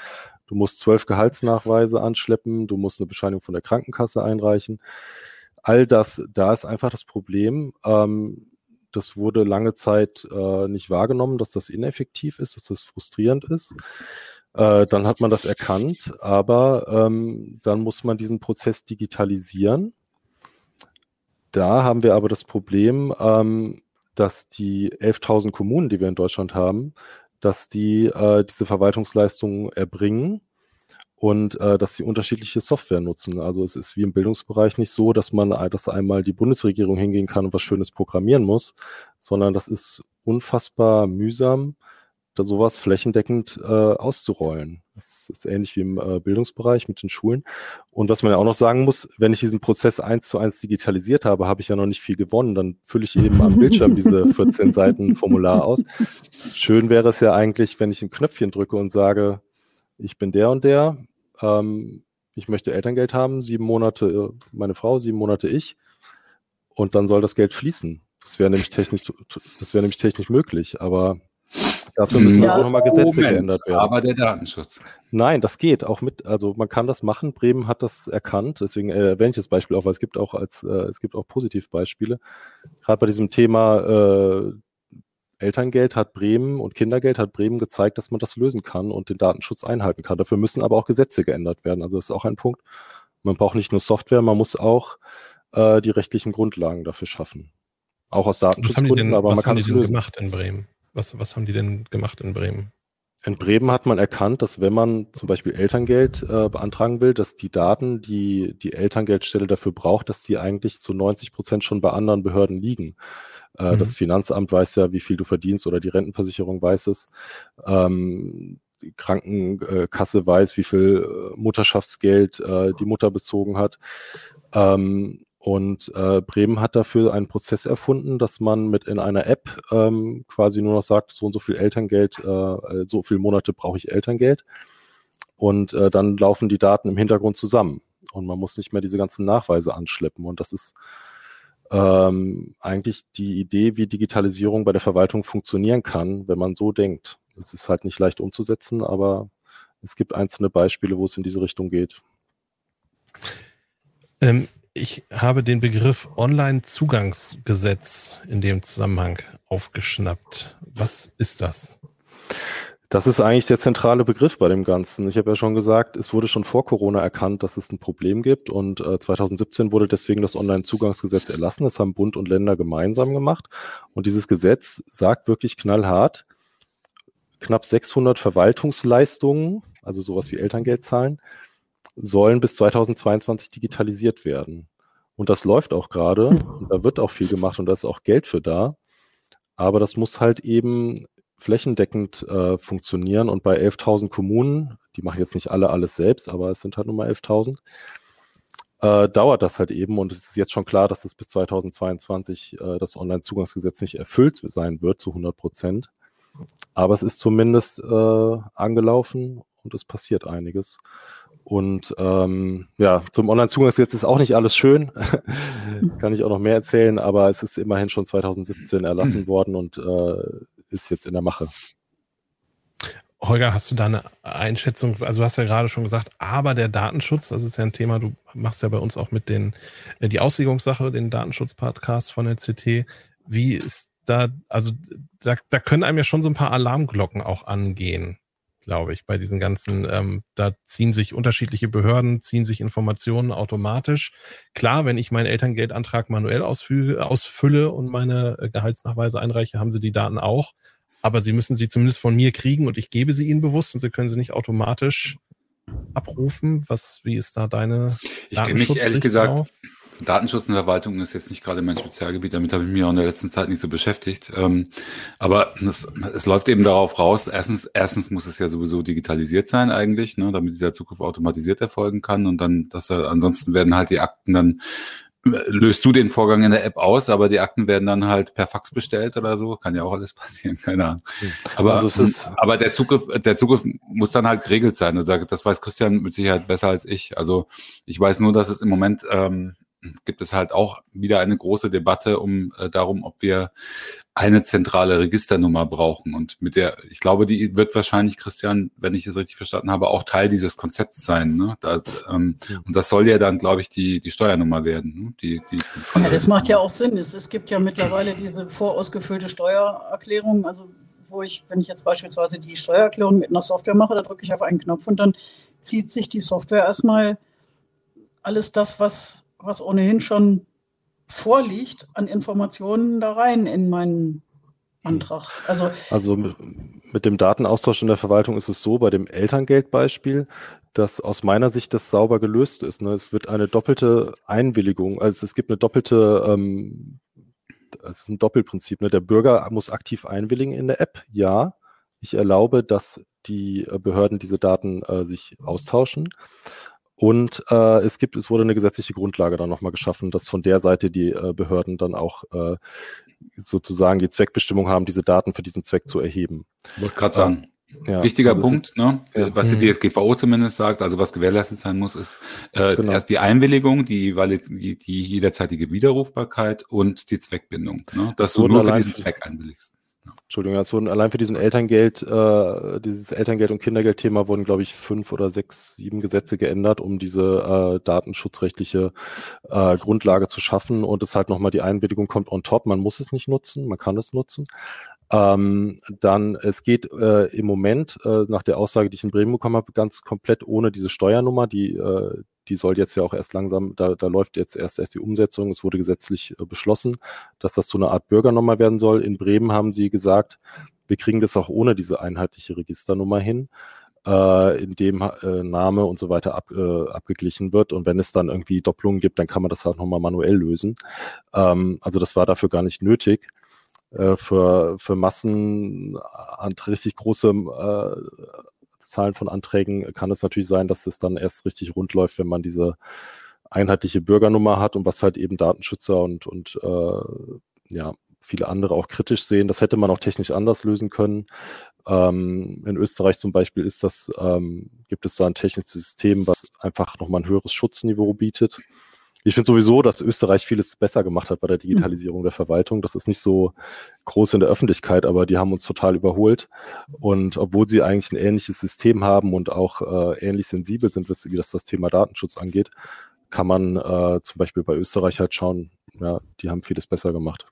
Du musst zwölf Gehaltsnachweise anschleppen, du musst eine Bescheinigung von der Krankenkasse einreichen. All das, da ist einfach das Problem. Ähm, das wurde lange Zeit äh, nicht wahrgenommen, dass das ineffektiv ist, dass das frustrierend ist. Äh, dann hat man das erkannt, aber ähm, dann muss man diesen Prozess digitalisieren. Da haben wir aber das Problem, ähm, dass die 11.000 Kommunen, die wir in Deutschland haben, dass die äh, diese Verwaltungsleistungen erbringen und äh, dass sie unterschiedliche Software nutzen. Also es ist wie im Bildungsbereich nicht so, dass man dass einmal die Bundesregierung hingehen kann und was Schönes programmieren muss, sondern das ist unfassbar mühsam, da sowas flächendeckend äh, auszurollen. Das ist ähnlich wie im äh, Bildungsbereich mit den Schulen. Und was man ja auch noch sagen muss, wenn ich diesen Prozess eins zu eins digitalisiert habe, habe ich ja noch nicht viel gewonnen. Dann fülle ich eben am Bildschirm diese 14 Seiten Formular aus. Schön wäre es ja eigentlich, wenn ich ein Knöpfchen drücke und sage, ich bin der und der, ähm, ich möchte Elterngeld haben, sieben Monate äh, meine Frau, sieben Monate ich, und dann soll das Geld fließen. Das wäre nämlich technisch, das wäre nämlich technisch möglich, aber dafür müssen ja, auch nochmal Gesetze Moment, geändert werden. Aber der Datenschutz. Nein, das geht auch mit, also man kann das machen. Bremen hat das erkannt, deswegen äh, erwähne ich das Beispiel auch, weil es gibt auch als, äh, es gibt auch Positivbeispiele. Gerade bei diesem Thema äh, Elterngeld hat Bremen und Kindergeld hat Bremen gezeigt, dass man das lösen kann und den Datenschutz einhalten kann. Dafür müssen aber auch Gesetze geändert werden. Also das ist auch ein Punkt. Man braucht nicht nur Software, man muss auch äh, die rechtlichen Grundlagen dafür schaffen. Auch aus Datenschutzgründen, aber man kann es lösen. gemacht in Bremen? Was, was haben die denn gemacht in Bremen? In Bremen hat man erkannt, dass wenn man zum Beispiel Elterngeld äh, beantragen will, dass die Daten, die die Elterngeldstelle dafür braucht, dass die eigentlich zu 90 Prozent schon bei anderen Behörden liegen. Äh, mhm. Das Finanzamt weiß ja, wie viel du verdienst oder die Rentenversicherung weiß es. Ähm, die Krankenkasse weiß, wie viel äh, Mutterschaftsgeld äh, die Mutter bezogen hat. Ähm, und äh, Bremen hat dafür einen Prozess erfunden, dass man mit in einer App ähm, quasi nur noch sagt, so und so viel Elterngeld, äh, äh so viele Monate brauche ich Elterngeld. Und äh, dann laufen die Daten im Hintergrund zusammen. Und man muss nicht mehr diese ganzen Nachweise anschleppen. Und das ist ähm, eigentlich die Idee, wie Digitalisierung bei der Verwaltung funktionieren kann, wenn man so denkt. Es ist halt nicht leicht umzusetzen, aber es gibt einzelne Beispiele, wo es in diese Richtung geht. Ähm, ich habe den Begriff Online-Zugangsgesetz in dem Zusammenhang aufgeschnappt. Was ist das? Das ist eigentlich der zentrale Begriff bei dem Ganzen. Ich habe ja schon gesagt, es wurde schon vor Corona erkannt, dass es ein Problem gibt und äh, 2017 wurde deswegen das Onlinezugangsgesetz erlassen. Das haben Bund und Länder gemeinsam gemacht und dieses Gesetz sagt wirklich knallhart, knapp 600 Verwaltungsleistungen, also sowas wie Elterngeld zahlen, sollen bis 2022 digitalisiert werden. Und das läuft auch gerade da wird auch viel gemacht und da ist auch Geld für da. Aber das muss halt eben flächendeckend äh, funktionieren und bei 11.000 Kommunen, die machen jetzt nicht alle alles selbst, aber es sind halt nur mal 11.000, äh, dauert das halt eben und es ist jetzt schon klar, dass es bis 2022 äh, das Onlinezugangsgesetz nicht erfüllt sein wird zu 100 Prozent. Aber es ist zumindest äh, angelaufen und es passiert einiges. Und ähm, ja, zum Onlinezugangsgesetz ist auch nicht alles schön. Kann ich auch noch mehr erzählen, aber es ist immerhin schon 2017 erlassen worden und äh, ist jetzt in der Mache. Holger, hast du da eine Einschätzung? Also du hast ja gerade schon gesagt, aber der Datenschutz, das ist ja ein Thema, du machst ja bei uns auch mit den, äh, die Auslegungssache, den Datenschutz-Podcast von der CT. Wie ist da, also da, da können einem ja schon so ein paar Alarmglocken auch angehen, glaube ich, bei diesen ganzen, ähm, da ziehen sich unterschiedliche Behörden, ziehen sich Informationen automatisch. Klar, wenn ich meinen Elterngeldantrag manuell ausfüge, ausfülle und meine äh, Gehaltsnachweise einreiche, haben sie die Daten auch aber sie müssen sie zumindest von mir kriegen und ich gebe sie ihnen bewusst und sie können sie nicht automatisch abrufen. Was, wie ist da deine Ich kenne mich ehrlich gesagt, auf? Datenschutz und Verwaltung ist jetzt nicht gerade mein Spezialgebiet, damit habe ich mich auch in der letzten Zeit nicht so beschäftigt. Ähm, aber es, es läuft eben darauf raus, erstens, erstens muss es ja sowieso digitalisiert sein eigentlich, ne, damit dieser Zugriff automatisiert erfolgen kann und dann, dass er, ansonsten werden halt die Akten dann löst du den Vorgang in der App aus, aber die Akten werden dann halt per Fax bestellt oder so. Kann ja auch alles passieren, keine Ahnung. Hm. Aber, also ist, aber der Zugriff, der Zugriff muss dann halt geregelt sein. Also das weiß Christian mit Sicherheit besser als ich. Also ich weiß nur, dass es im Moment ähm, gibt es halt auch wieder eine große Debatte um äh, darum, ob wir eine zentrale Registernummer brauchen. Und mit der, ich glaube, die wird wahrscheinlich, Christian, wenn ich es richtig verstanden habe, auch Teil dieses Konzepts sein. Ne? Das, ähm, ja. Und das soll ja dann, glaube ich, die, die Steuernummer werden. Ne? Die, die ja, das macht ja auch Sinn. Es, es gibt ja mittlerweile diese vorausgefüllte Steuererklärung, also wo ich, wenn ich jetzt beispielsweise die Steuererklärung mit einer Software mache, da drücke ich auf einen Knopf und dann zieht sich die Software erstmal alles das, was was ohnehin schon vorliegt, an Informationen da rein in meinen Antrag. Also, also mit, dem Datenaustausch in der Verwaltung ist es so, bei dem Elterngeldbeispiel, dass aus meiner Sicht das sauber gelöst ist. Ne? Es wird eine doppelte Einwilligung, also es gibt eine doppelte, ähm, es ist ein Doppelprinzip. Ne? Der Bürger muss aktiv einwilligen in der App, ja. Ich erlaube, dass die Behörden diese Daten äh, sich austauschen. Und äh, es gibt, es wurde eine gesetzliche Grundlage dann nochmal geschaffen, dass von der Seite die äh, Behörden dann auch äh, sozusagen die Zweckbestimmung haben, diese Daten für diesen Zweck zu erheben. Wollte gerade sagen, ja, Wichtiger also Punkt, ist, ne? Ja. was die mhm. DSGVO zumindest sagt, also was gewährleistet sein muss, ist äh, genau. erst die Einwilligung, die, die, die jederzeitige Widerrufbarkeit und die Zweckbindung, ne? dass du nur für diesen Zweck einwilligst. Entschuldigung, es wurden allein für diesen Elterngeld, äh, dieses Elterngeld- und Kindergeldthema wurden, glaube ich, fünf oder sechs, sieben Gesetze geändert, um diese äh, datenschutzrechtliche äh, Grundlage zu schaffen. Und es halt nochmal die Einwilligung kommt on top. Man muss es nicht nutzen, man kann es nutzen. Ähm, dann, es geht äh, im Moment, äh, nach der Aussage, die ich in Bremen bekommen habe, ganz komplett ohne diese Steuernummer, die, äh, die soll jetzt ja auch erst langsam, da, da läuft jetzt erst, erst die Umsetzung. Es wurde gesetzlich äh, beschlossen, dass das zu einer Art Bürgernummer werden soll. In Bremen haben sie gesagt, wir kriegen das auch ohne diese einheitliche Registernummer hin, äh, in dem äh, Name und so weiter ab, äh, abgeglichen wird. Und wenn es dann irgendwie Doppelungen gibt, dann kann man das halt nochmal manuell lösen. Ähm, also das war dafür gar nicht nötig. Äh, für, für Massen an richtig große äh, Zahlen von Anträgen kann es natürlich sein, dass es dann erst richtig rund läuft, wenn man diese einheitliche Bürgernummer hat und was halt eben Datenschützer und, und äh, ja, viele andere auch kritisch sehen. Das hätte man auch technisch anders lösen können. Ähm, in Österreich zum Beispiel ist das, ähm, gibt es da ein technisches System, was einfach nochmal ein höheres Schutzniveau bietet. Ich finde sowieso, dass Österreich vieles besser gemacht hat bei der Digitalisierung der Verwaltung. Das ist nicht so groß in der Öffentlichkeit, aber die haben uns total überholt. Und obwohl sie eigentlich ein ähnliches System haben und auch äh, ähnlich sensibel sind, wie das das Thema Datenschutz angeht, kann man äh, zum Beispiel bei Österreich halt schauen, ja, die haben vieles besser gemacht.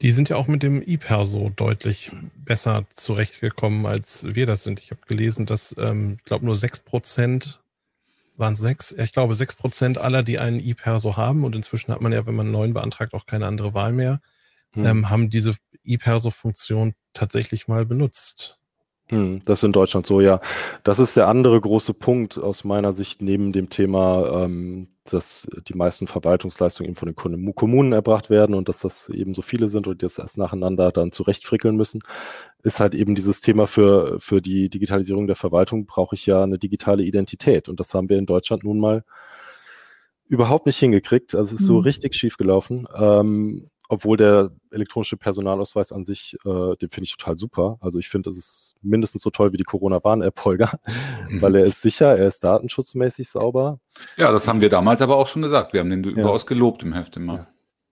Die sind ja auch mit dem E-Perso deutlich besser zurechtgekommen, als wir das sind. Ich habe gelesen, dass, ähm, ich glaube, nur 6% waren es sechs, ich glaube, 6% aller, die einen E-Perso haben, und inzwischen hat man ja, wenn man einen neuen beantragt, auch keine andere Wahl mehr, hm. ähm, haben diese E-Perso-Funktion tatsächlich mal benutzt. Hm, das ist in Deutschland so, ja. Das ist der andere große Punkt aus meiner Sicht neben dem Thema, ähm, dass die meisten Verwaltungsleistungen eben von den Kommunen erbracht werden und dass das eben so viele sind und das erst nacheinander dann zurechtfrickeln müssen, ist halt eben dieses Thema für, für die Digitalisierung der Verwaltung brauche ich ja eine digitale Identität und das haben wir in Deutschland nun mal überhaupt nicht hingekriegt. Also es ist mhm. so richtig schief gelaufen. Ähm, obwohl der elektronische Personalausweis an sich, äh, den finde ich total super. Also ich finde, das ist mindestens so toll wie die Corona-Warn-App, Holger, mhm. weil er ist sicher, er ist datenschutzmäßig sauber. Ja, das haben wir damals aber auch schon gesagt. Wir haben den ja. überaus gelobt im Heft immer.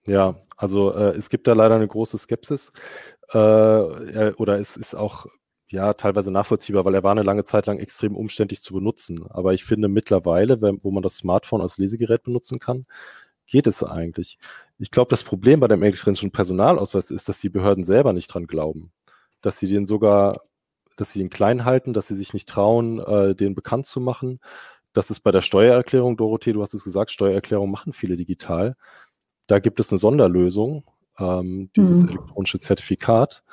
Ja, also äh, es gibt da leider eine große Skepsis äh, oder es ist auch ja teilweise nachvollziehbar, weil er war eine lange Zeit lang extrem umständlich zu benutzen. Aber ich finde mittlerweile, wenn, wo man das Smartphone als Lesegerät benutzen kann, geht es eigentlich. Ich glaube, das Problem bei dem elektronischen Personalausweis ist, dass die Behörden selber nicht dran glauben. Dass sie den sogar, dass sie ihn klein halten, dass sie sich nicht trauen, äh, den bekannt zu machen. Das ist bei der Steuererklärung, Dorothee, du hast es gesagt, Steuererklärung machen viele digital. Da gibt es eine Sonderlösung, ähm, dieses mhm. elektronische Zertifikat,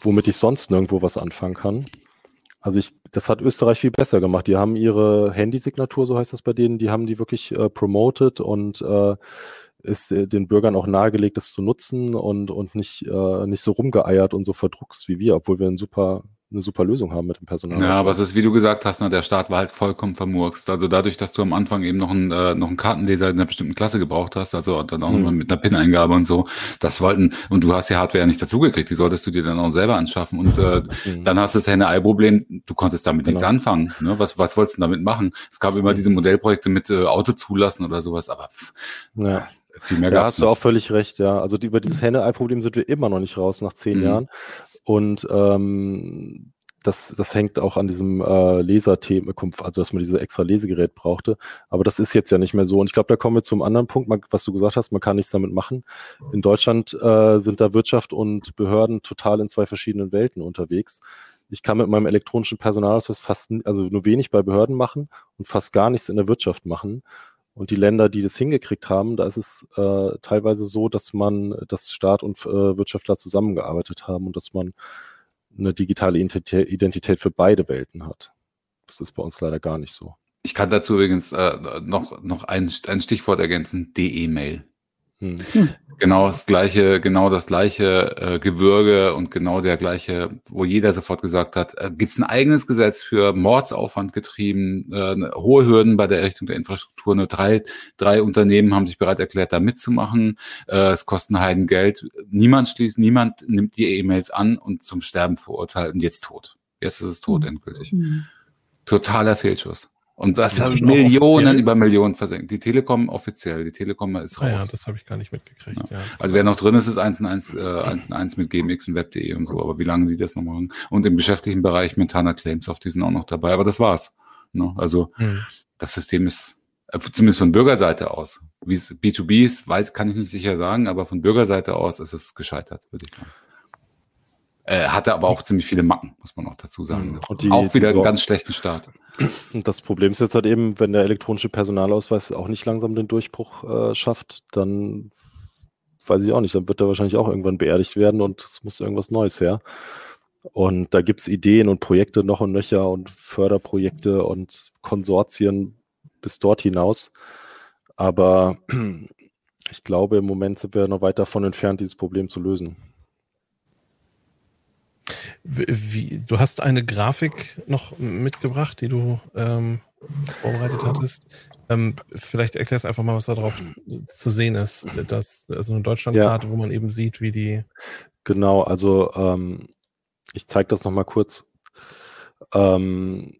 womit ich sonst nirgendwo was anfangen kann. Also ich, das hat Österreich viel besser gemacht. Die haben ihre Handysignatur, so heißt das bei denen, die haben die wirklich äh, promoted und äh, ist äh, den Bürgern auch nahegelegt, das zu nutzen und, und nicht, äh, nicht so rumgeeiert und so verdruckst wie wir, obwohl wir ein super eine super Lösung haben mit dem Personal. Ja, aber es ist, wie du gesagt hast, ne, der Start war halt vollkommen vermurkst. Also dadurch, dass du am Anfang eben noch einen, äh, noch einen Kartenleser in einer bestimmten Klasse gebraucht hast, also dann auch mhm. nochmal mit einer PIN-Eingabe und so, das wollten, und du hast die Hardware ja nicht dazugekriegt, die solltest du dir dann auch selber anschaffen. Und äh, mhm. dann hast du das Henne-Ei-Problem, du konntest damit genau. nichts anfangen. Ne? Was, was wolltest du damit machen? Es gab immer diese Modellprojekte mit äh, Auto zulassen oder sowas, aber pff, ja. Viel mehr ja, hast nicht. du auch völlig recht, ja. Also die, über dieses Henne-Ei-Problem sind wir immer noch nicht raus nach zehn mhm. Jahren. Und ähm, das, das hängt auch an diesem äh, Leserthema, also dass man dieses extra Lesegerät brauchte. Aber das ist jetzt ja nicht mehr so. Und ich glaube, da kommen wir zum anderen Punkt, was du gesagt hast, man kann nichts damit machen. In Deutschland äh, sind da Wirtschaft und Behörden total in zwei verschiedenen Welten unterwegs. Ich kann mit meinem elektronischen Personalausweis fast, also nur wenig bei Behörden machen und fast gar nichts in der Wirtschaft machen. Und die Länder, die das hingekriegt haben, da ist es äh, teilweise so, dass man, dass Staat und äh, Wirtschaftler zusammengearbeitet haben und dass man eine digitale Identität für beide Welten hat. Das ist bei uns leider gar nicht so. Ich kann dazu übrigens äh, noch, noch ein, ein Stichwort ergänzen, DE-Mail. Hm. hm. Genau das gleiche, genau das gleiche äh, Gewürge und genau der gleiche, wo jeder sofort gesagt hat, äh, gibt es ein eigenes Gesetz für Mordsaufwand getrieben, äh, hohe Hürden bei der Errichtung der Infrastruktur. Nur drei, drei Unternehmen haben sich bereit erklärt, da mitzumachen. Äh, es kostet Heiden Geld. Niemand schließt, niemand nimmt die E-Mails an und zum Sterben verurteilt und jetzt tot. Jetzt ist es tot hm. endgültig. Mhm. Totaler Fehlschuss. Und das haben Millionen über Millionen versenkt. Die Telekom offiziell, die Telekom ist raus. Ah ja, das habe ich gar nicht mitgekriegt. Ja. Ja. Also wer noch drin ist, ist 1 in 1, äh, 1 in 1 mit GMX und Web.de und so. Aber wie lange die das noch machen? Und im geschäftlichen Bereich mit Tana Claims, auf die sind auch noch dabei. Aber das war's. Ne? Also hm. das System ist äh, zumindest von Bürgerseite aus. Wie es B2B ist, weiß, kann ich nicht sicher sagen, aber von Bürgerseite aus ist es gescheitert, würde ich sagen. Äh, hatte aber auch ziemlich viele Macken, muss man auch dazu sagen. Und die, auch wieder einen ganz schlechten Start. Das Problem ist jetzt halt eben, wenn der elektronische Personalausweis auch nicht langsam den Durchbruch äh, schafft, dann weiß ich auch nicht, dann wird er wahrscheinlich auch irgendwann beerdigt werden und es muss irgendwas Neues her. Und da gibt es Ideen und Projekte noch und nöcher und Förderprojekte und Konsortien bis dort hinaus. Aber ich glaube, im Moment sind wir noch weit davon entfernt, dieses Problem zu lösen. Wie, du hast eine Grafik noch mitgebracht, die du ähm, vorbereitet hattest. Ähm, vielleicht erklärst einfach mal, was da drauf zu sehen ist. Das, also eine Deutschlandkarte, ja. wo man eben sieht, wie die. Genau, also ähm, ich zeige das nochmal kurz. Ähm,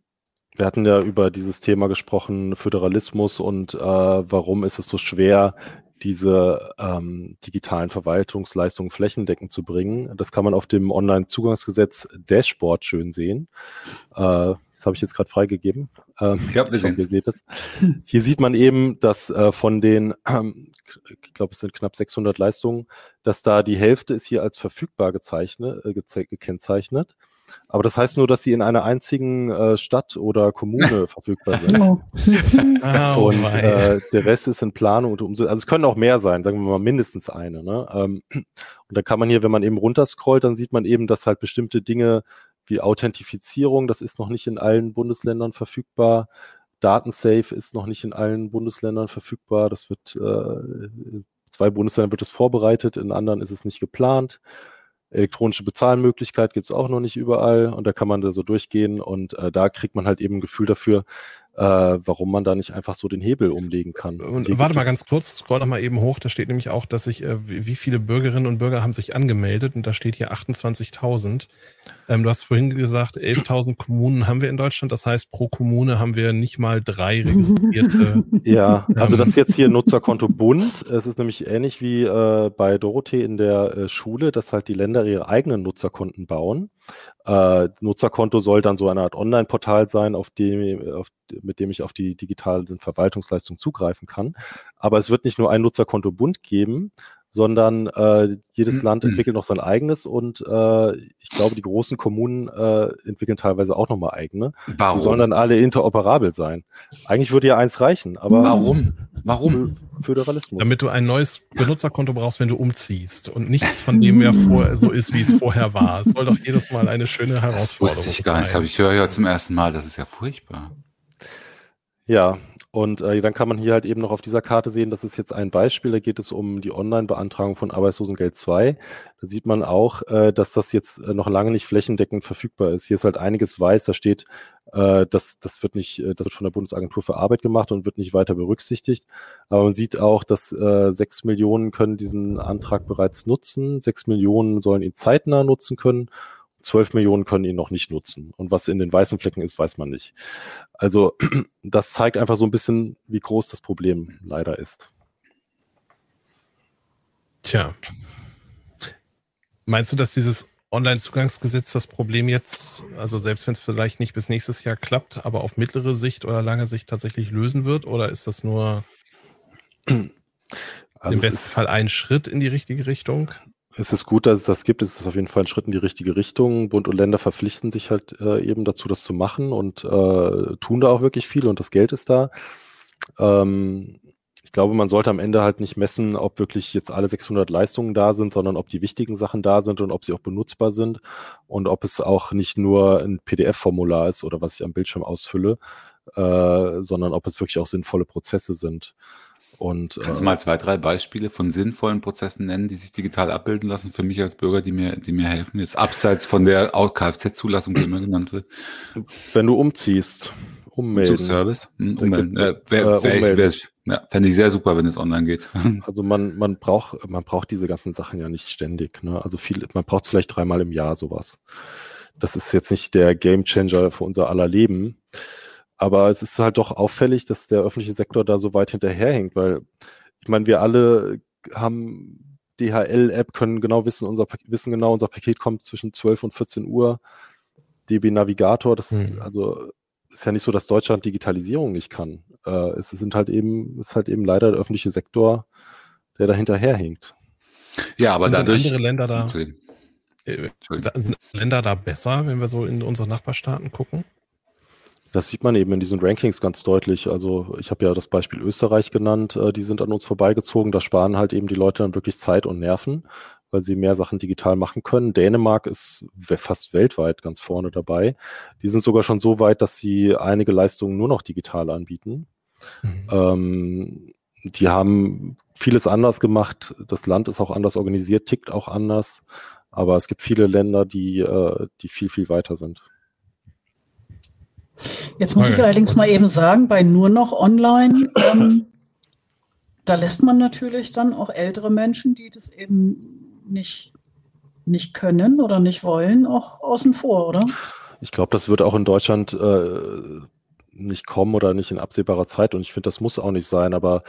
wir hatten ja über dieses Thema gesprochen, Föderalismus und äh, warum ist es so schwer, diese ähm, digitalen Verwaltungsleistungen flächendeckend zu bringen. Das kann man auf dem Online-Zugangsgesetz Dashboard schön sehen. Äh, das habe ich jetzt gerade freigegeben. Ähm, ja, wir sehen. Ihr seht es. Hier sieht man eben, dass äh, von den, ähm, ich glaube, es sind knapp 600 Leistungen, dass da die Hälfte ist hier als verfügbar gezeichnet, äh, gekennzeichnet. Aber das heißt nur, dass sie in einer einzigen äh, Stadt oder Kommune verfügbar sind. Oh. oh und äh, der Rest ist in Planung und Umsetzung. Also es können auch mehr sein, sagen wir mal mindestens eine. Ne? Ähm, und da kann man hier, wenn man eben runterscrollt, dann sieht man eben, dass halt bestimmte Dinge wie Authentifizierung, das ist noch nicht in allen Bundesländern verfügbar. Datensafe ist noch nicht in allen Bundesländern verfügbar. Das wird äh, in zwei Bundesländern wird es vorbereitet, in anderen ist es nicht geplant. Elektronische Bezahlmöglichkeit gibt es auch noch nicht überall und da kann man da so durchgehen und äh, da kriegt man halt eben ein Gefühl dafür, äh, warum man da nicht einfach so den Hebel umlegen kann. Und warte mal ganz kurz, scroll doch mal eben hoch, da steht nämlich auch, dass sich, äh, wie viele Bürgerinnen und Bürger haben sich angemeldet und da steht hier 28.000. Ähm, du hast vorhin gesagt, 11.000 Kommunen haben wir in Deutschland, das heißt, pro Kommune haben wir nicht mal drei registrierte. ja, also das ist jetzt hier Nutzerkonto Bund. Es ist nämlich ähnlich wie äh, bei Dorothee in der äh, Schule, dass halt die Länder ihre eigenen Nutzerkonten bauen. Äh, Nutzerkonto soll dann so eine Art Online-Portal sein, auf dem, auf, mit dem ich auf die digitalen Verwaltungsleistungen zugreifen kann. Aber es wird nicht nur ein Nutzerkonto Bund geben, sondern äh, jedes mhm. Land entwickelt noch sein eigenes und äh, ich glaube, die großen Kommunen äh, entwickeln teilweise auch nochmal eigene. Warum? Die sollen dann alle interoperabel sein. Eigentlich würde ja eins reichen, aber. Warum? Warum? Föderalismus. Damit du ein neues Benutzerkonto brauchst, wenn du umziehst und nichts von dem mehr vor, so ist, wie es vorher war. Es soll doch jedes Mal eine schöne Herausforderung sein. Das wusste ich gar nicht. Das habe ich höre ja zum ersten Mal. Das ist ja furchtbar. Ja, und äh, dann kann man hier halt eben noch auf dieser Karte sehen, das ist jetzt ein Beispiel, da geht es um die Online-Beantragung von Arbeitslosengeld 2. Da sieht man auch, äh, dass das jetzt äh, noch lange nicht flächendeckend verfügbar ist. Hier ist halt einiges weiß, da steht, äh, das, das wird nicht, äh, das wird von der Bundesagentur für Arbeit gemacht und wird nicht weiter berücksichtigt. Aber man sieht auch, dass äh, sechs Millionen können diesen Antrag bereits nutzen, sechs Millionen sollen ihn zeitnah nutzen können 12 Millionen können ihn noch nicht nutzen. Und was in den weißen Flecken ist, weiß man nicht. Also das zeigt einfach so ein bisschen, wie groß das Problem leider ist. Tja. Meinst du, dass dieses Online-Zugangsgesetz das Problem jetzt, also selbst wenn es vielleicht nicht bis nächstes Jahr klappt, aber auf mittlere Sicht oder lange Sicht tatsächlich lösen wird? Oder ist das nur also im besten Fall ein Schritt in die richtige Richtung? Es ist gut, dass es das gibt. Es ist auf jeden Fall ein Schritt in die richtige Richtung. Bund und Länder verpflichten sich halt äh, eben dazu, das zu machen und äh, tun da auch wirklich viel und das Geld ist da. Ähm, ich glaube, man sollte am Ende halt nicht messen, ob wirklich jetzt alle 600 Leistungen da sind, sondern ob die wichtigen Sachen da sind und ob sie auch benutzbar sind und ob es auch nicht nur ein PDF-Formular ist oder was ich am Bildschirm ausfülle, äh, sondern ob es wirklich auch sinnvolle Prozesse sind. Und, Kannst du äh, mal zwei, drei Beispiele von sinnvollen Prozessen nennen, die sich digital abbilden lassen für mich als Bürger, die mir, die mir helfen, jetzt abseits von der Kfz-Zulassung, die immer genannt wird? Wenn du umziehst, ummelden. Service, hm, ummelden. Äh, wär, wär ummelden. Ich, wär, ja, fände ich sehr super, wenn es online geht. Also man, man braucht, man braucht diese ganzen Sachen ja nicht ständig. Ne? Also viel, man braucht es vielleicht dreimal im Jahr sowas. Das ist jetzt nicht der Gamechanger für unser aller Leben. Aber es ist halt doch auffällig, dass der öffentliche Sektor da so weit hinterherhängt, weil ich meine, wir alle haben DHL-App, können genau wissen, unser wissen genau, unser Paket kommt zwischen 12 und 14 Uhr. DB Navigator, das hm. also ist ja nicht so, dass Deutschland Digitalisierung nicht kann. Äh, es sind halt eben, ist halt eben leider der öffentliche Sektor, der da hinterherhinkt. Ja, aber sind dadurch. Andere Länder da, äh, sind Länder da besser, wenn wir so in unsere Nachbarstaaten gucken? Das sieht man eben in diesen Rankings ganz deutlich. Also ich habe ja das Beispiel Österreich genannt, äh, die sind an uns vorbeigezogen. Da sparen halt eben die Leute dann wirklich Zeit und Nerven, weil sie mehr Sachen digital machen können. Dänemark ist fast weltweit ganz vorne dabei. Die sind sogar schon so weit, dass sie einige Leistungen nur noch digital anbieten. Mhm. Ähm, die haben vieles anders gemacht. Das Land ist auch anders organisiert, tickt auch anders. Aber es gibt viele Länder, die, äh, die viel, viel weiter sind. Jetzt muss okay. ich allerdings mal eben sagen, bei nur noch online, ähm, da lässt man natürlich dann auch ältere Menschen, die das eben nicht, nicht können oder nicht wollen, auch außen vor, oder? Ich glaube, das wird auch in Deutschland äh, nicht kommen oder nicht in absehbarer Zeit. Und ich finde, das muss auch nicht sein. Aber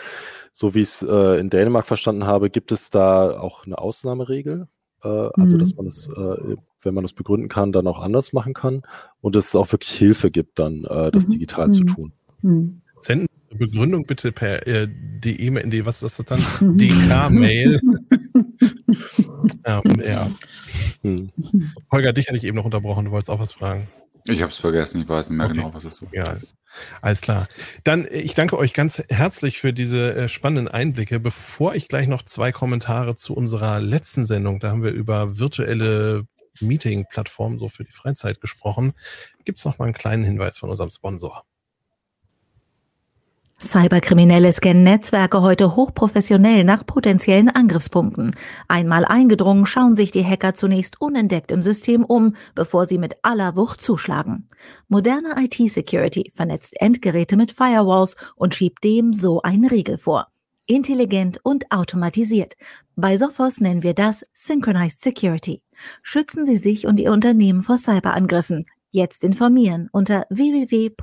so wie ich es äh, in Dänemark verstanden habe, gibt es da auch eine Ausnahmeregel. Äh, also, mhm. dass man es, äh, wenn man das begründen kann, dann auch anders machen kann. Und dass es auch wirklich Hilfe gibt, dann äh, das mhm. digital mhm. zu tun. Mhm. Senden Begründung bitte per äh, DE, was ist das dann? DK-Mail. ähm, ja. Hm. Holger, dich hatte ich eben noch unterbrochen, du wolltest auch was fragen. Ich habe es vergessen, ich weiß nicht mehr okay. genau, was es war. Ja, alles klar. Dann, äh, ich danke euch ganz herzlich für diese äh, spannenden Einblicke. Bevor ich gleich noch zwei Kommentare zu unserer letzten Sendung, da haben wir über virtuelle Meeting-Plattformen so für die Freizeit gesprochen, gibt es noch mal einen kleinen Hinweis von unserem Sponsor. Cyberkriminelle scannen Netzwerke heute hochprofessionell nach potenziellen Angriffspunkten. Einmal eingedrungen, schauen sich die Hacker zunächst unentdeckt im System um, bevor sie mit aller Wucht zuschlagen. Moderne IT-Security vernetzt Endgeräte mit Firewalls und schiebt dem so einen Riegel vor. Intelligent und automatisiert. Bei Sophos nennen wir das Synchronized Security. Schützen Sie sich und Ihr Unternehmen vor Cyberangriffen. Jetzt informieren unter www.sophos.de.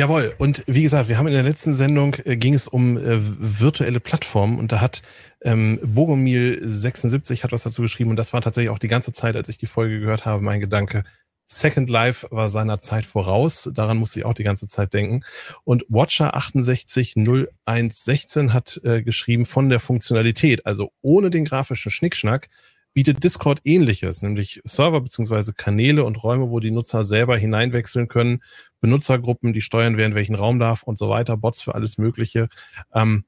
Jawohl, und wie gesagt, wir haben in der letzten Sendung, äh, ging es um äh, virtuelle Plattformen. Und da hat ähm, Bogomil76 hat was dazu geschrieben. Und das war tatsächlich auch die ganze Zeit, als ich die Folge gehört habe, mein Gedanke. Second Life war seiner Zeit voraus, daran musste ich auch die ganze Zeit denken. Und Watcher680116 hat äh, geschrieben von der Funktionalität, also ohne den grafischen Schnickschnack, bietet Discord ähnliches, nämlich Server beziehungsweise Kanäle und Räume, wo die Nutzer selber hineinwechseln können, Benutzergruppen, die steuern, wer in welchen Raum darf und so weiter, Bots für alles Mögliche. Ähm,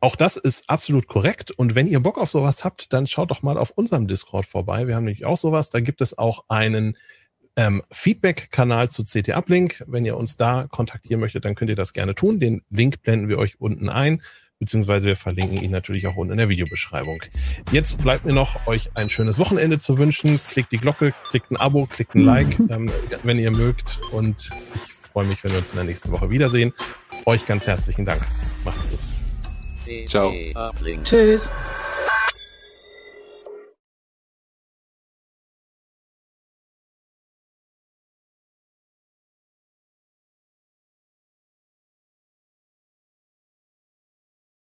auch das ist absolut korrekt. Und wenn ihr Bock auf sowas habt, dann schaut doch mal auf unserem Discord vorbei. Wir haben nämlich auch sowas. Da gibt es auch einen ähm, Feedback-Kanal zu CT Uplink. Wenn ihr uns da kontaktieren möchtet, dann könnt ihr das gerne tun. Den Link blenden wir euch unten ein beziehungsweise wir verlinken ihn natürlich auch unten in der Videobeschreibung. Jetzt bleibt mir noch, euch ein schönes Wochenende zu wünschen. Klickt die Glocke, klickt ein Abo, klickt ein Like, ähm, wenn ihr mögt. Und ich freue mich, wenn wir uns in der nächsten Woche wiedersehen. Euch ganz herzlichen Dank. Macht's gut. Ciao. Tschüss.